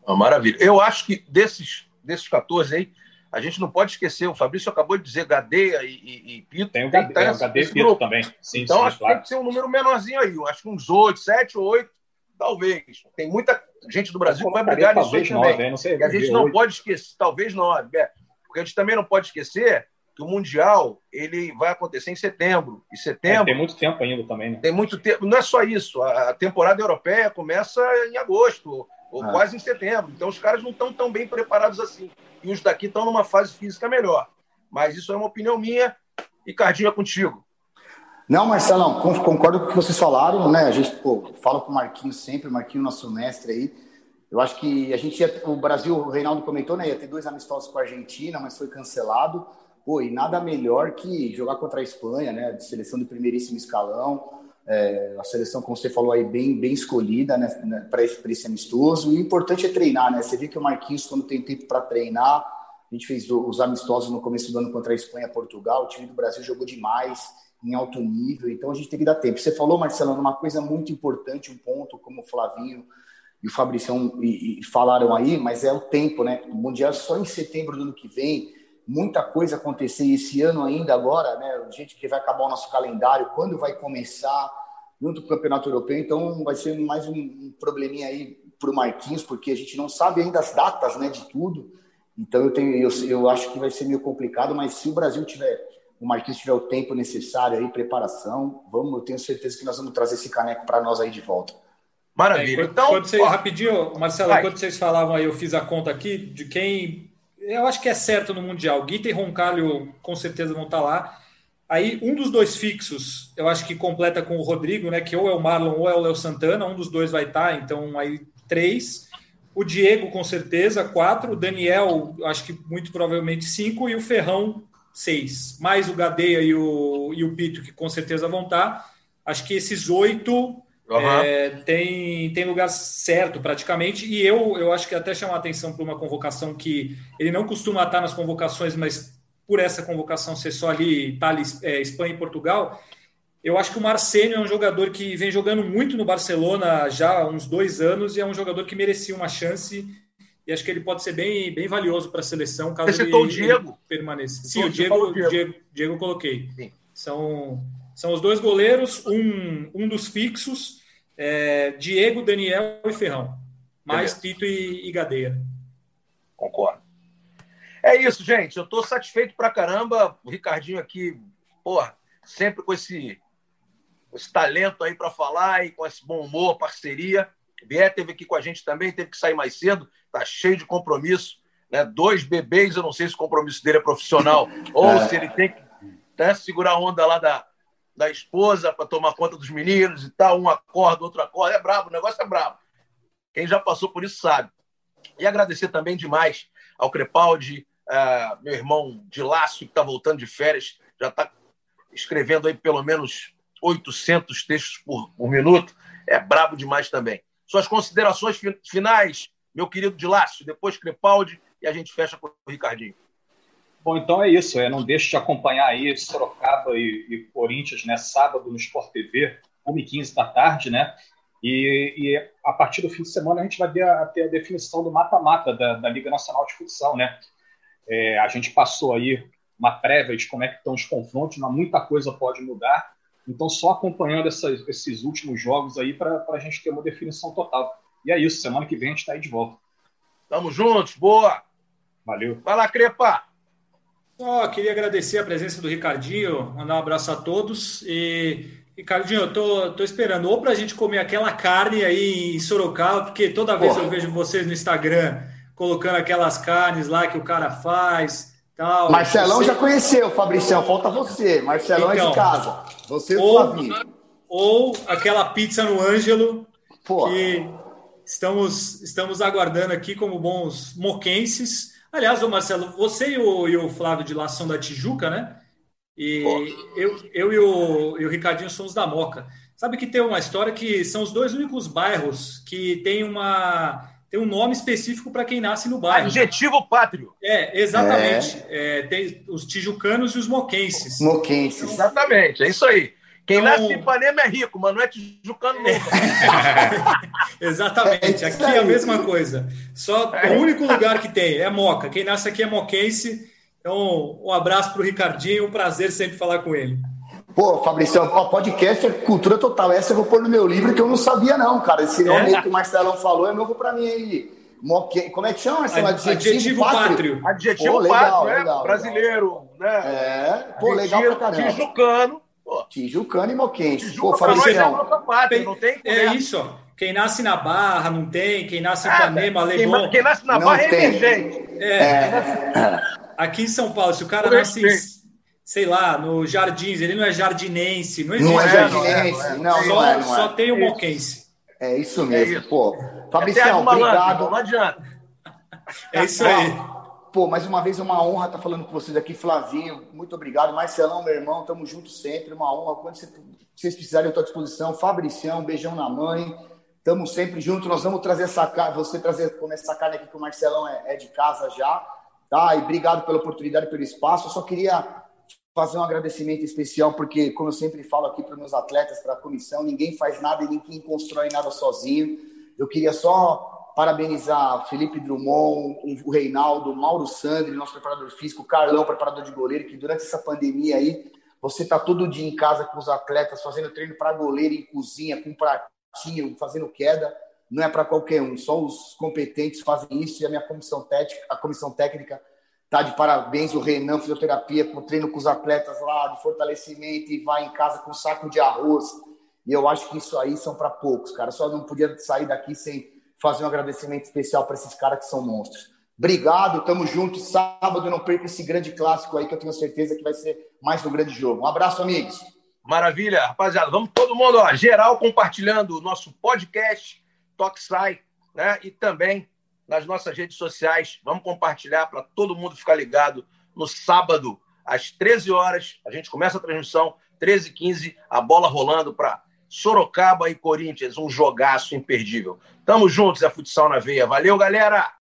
Ah, maravilha. Eu acho que desses, desses 14 aí, a gente não pode esquecer, o Fabrício acabou de dizer Gadeia e, e, e Pito. Tem o Gadeia, tem, é, o Gadeia e Pito grupo. também. Sim, então, sim, acho claro. que tem que ser um número menorzinho aí. Eu acho que uns 8, 7 ou 8, talvez. Tem muita gente do Brasil que vai brigar nisso aí também. Não sei, e a gente não 8. pode esquecer, talvez 9, é, porque a gente também não pode esquecer que o Mundial ele vai acontecer em setembro. E setembro. É, tem muito tempo ainda também, né? Tem muito tempo. Não é só isso. A temporada europeia começa em agosto ou ah. quase em setembro. Então os caras não estão tão bem preparados assim. E os daqui estão numa fase física melhor. Mas isso é uma opinião minha. E Cardinho é contigo. Não, Marcelão, concordo com o que vocês falaram, né? A gente pô, fala com o Marquinhos sempre, o Marquinhos, nosso mestre aí. Eu acho que a gente ia, o Brasil, o Reinaldo comentou, né? Ia ter dois amistosos com a Argentina, mas foi cancelado. Pô, e nada melhor que jogar contra a Espanha, né? De seleção de primeiríssimo escalão. É, a seleção, como você falou aí, bem, bem escolhida né, né para esse, esse amistoso. E o importante é treinar, né? Você vê que o Marquinhos, quando tem tempo para treinar, a gente fez os amistosos no começo do ano contra a Espanha e Portugal, o time do Brasil jogou demais, em alto nível, então a gente tem que dar tempo. Você falou, Marcelo, uma coisa muito importante, um ponto, como o Flavinho e o Fabricião e, e falaram aí, mas é o tempo, né? O Mundial é só em setembro do ano que vem, muita coisa acontecer esse ano ainda agora, né? Gente que vai acabar o nosso calendário, quando vai começar junto com o Campeonato Europeu, então vai ser mais um, probleminha aí para o Marquinhos, porque a gente não sabe ainda as datas, né, de tudo. Então eu tenho, eu, eu acho que vai ser meio complicado, mas se o Brasil tiver, o Marquinhos tiver o tempo necessário aí, preparação, vamos, eu tenho certeza que nós vamos trazer esse caneco para nós aí de volta. Maravilha. É, então, quando vocês, rapidinho, Marcelo, vai. quando vocês falavam aí, eu fiz a conta aqui de quem eu acho que é certo no Mundial. Guita e Roncalho com certeza vão estar lá. Aí, um dos dois fixos, eu acho que completa com o Rodrigo, né? Que ou é o Marlon ou é o Léo Santana, um dos dois vai estar, então aí três. O Diego, com certeza, quatro. O Daniel, acho que muito provavelmente cinco. E o Ferrão, seis. Mais o Gadeia e o, e o Pito, que com certeza vão estar. Acho que esses oito Uhum. É, tem, tem lugar certo praticamente, e eu, eu acho que até chamar atenção para uma convocação que ele não costuma estar nas convocações, mas por essa convocação ser só ali Itália, é, Espanha e Portugal, eu acho que o Marcelo é um jogador que vem jogando muito no Barcelona já há uns dois anos e é um jogador que merecia uma chance e acho que ele pode ser bem, bem valioso para a seleção caso Você ele, o Diego? permaneça. Sim, o Diego, Diego. Diego, Diego coloquei. Sim. São são os dois goleiros, um, um dos fixos, é, Diego, Daniel e Ferrão. Mais Beleza. Tito e, e Gadeira. Concordo. É isso, gente. Eu estou satisfeito pra caramba. O Ricardinho aqui, porra, sempre com esse, esse talento aí para falar e com esse bom humor, parceria. Vier teve aqui com a gente também, teve que sair mais cedo, tá cheio de compromisso. Né? Dois bebês, eu não sei se o compromisso dele é profissional ou é. se ele tem que né, segurar a onda lá da, da esposa para tomar conta dos meninos e tal, um acorda, outro acorda. É brabo, o negócio é brabo. Quem já passou por isso sabe. E agradecer também demais ao Crepaldi, uh, meu irmão de Lácio, que está voltando de férias, já está escrevendo aí pelo menos 800 textos por, por minuto. É brabo demais também. Suas considerações finais, meu querido de Lácio, depois Crepaldi e a gente fecha com o Ricardinho. Bom, então é isso. É, não deixe de acompanhar aí Sorocaba e, e Corinthians, né? Sábado no Sport TV, 1h15 da tarde, né? E, e, a partir do fim de semana a gente vai ter a, ter a definição do mata-mata da, da, Liga Nacional de Futsal, né? É, a gente passou aí uma prévia de como é que estão os confrontos, mas muita coisa pode mudar. Então, só acompanhando essas, esses últimos jogos aí para a gente ter uma definição total. E é isso, semana que vem a gente está aí de volta. Tamo juntos, boa! Valeu. Vai lá, Crepa! Oh, queria agradecer a presença do Ricardinho, mandar um abraço a todos. E, Ricardinho, eu tô, tô esperando ou para a gente comer aquela carne aí em Sorocaba, porque toda vez Porra. eu vejo vocês no Instagram colocando aquelas carnes lá que o cara faz. Tal. Marcelão você... já conheceu, Fabricião, falta você. Marcelão então, é de então, casa. Você o Flavinho. Ou aquela pizza no Ângelo, Pô. que estamos, estamos aguardando aqui como bons moquenses. Aliás, ô Marcelo, você e o, e o Flávio de lá são da Tijuca, né? E eu, eu e o, e o Ricardinho somos da Moca. Sabe que tem uma história que são os dois únicos bairros que tem uma tem um nome específico para quem nasce no bairro. Adjetivo pátrio. É, exatamente. É. É, tem os tijucanos e os moquenses. Moquenses. Então, exatamente, é isso aí. Quem então... nasce em Ipanema é rico, mas não é tijucano nunca. exatamente, aqui é a mesma coisa. Só o único lugar que tem é Moca. Quem nasce aqui é moquense. Então, um abraço para o Ricardinho, um prazer sempre falar com ele. Pô, Fabrício, podcast é cultura total. Essa eu vou pôr no meu livro que eu não sabia, não, cara. Esse nome é? que o Marcelão falou é novo para mim aí. Como é que chama esse adjetivo, adjetivo pátrio? pátrio. Adjetivo pô, legal, pátrio, é legal, brasileiro, né? É, pô, legal pra caramba. Tijucano. Tijucano e moquense. Tijuca pô, Fabrício, é, não tem É isso, ó. Quem nasce na Barra não tem, quem nasce em ah, Ipanema, Leblon. Quem, nasce na Barra é emergente. É. é. Aqui em São Paulo, se o cara nasce sei lá, no Jardins, ele não é jardinense, não existe. Não é jardinense, não, só, não é, não é. Só tem o moquense. É isso mesmo, é isso. pô. Fabricião, obrigado. Não adianta. É isso aí. Pô, mais uma vez é uma honra estar falando com vocês aqui, Flavinho. Muito obrigado. Marcelão, meu irmão, tamo junto sempre. Uma honra. Quando vocês precisarem, eu estou à disposição. Fabricião, beijão na mãe. Tamo sempre junto. Nós vamos trazer essa carne, você trazer comer essa carne aqui que o Marcelão é, é de casa já. Tá? E obrigado pela oportunidade, pelo espaço. Eu só queria fazer um agradecimento especial, porque, como eu sempre falo aqui para meus atletas, para a comissão, ninguém faz nada e ninguém constrói nada sozinho. Eu queria só parabenizar Felipe Drummond, o Reinaldo, o Mauro Sandri, nosso preparador físico, o Carlão, preparador de goleiro, que durante essa pandemia aí, você está todo dia em casa com os atletas, fazendo treino para goleiro em cozinha, com pratinho, fazendo queda. Não é para qualquer um, só os competentes fazem isso e a minha comissão técnica, a comissão técnica Tá de parabéns o Renan Fisioterapia com treino com os atletas lá de fortalecimento e vai em casa com um saco de arroz. E eu acho que isso aí são para poucos, cara. Só não podia sair daqui sem fazer um agradecimento especial para esses caras que são monstros. Obrigado, tamo junto. Sábado não perca esse grande clássico aí que eu tenho certeza que vai ser mais um grande jogo. Um abraço, amigos. Maravilha, rapaziada. Vamos todo mundo, ó, geral compartilhando o nosso podcast Toque Sai, né? E também nas nossas redes sociais. Vamos compartilhar para todo mundo ficar ligado. No sábado, às 13 horas, a gente começa a transmissão, 13 h 15 a bola rolando para Sorocaba e Corinthians, um jogaço imperdível. Tamo juntos, é futsal na veia. Valeu, galera!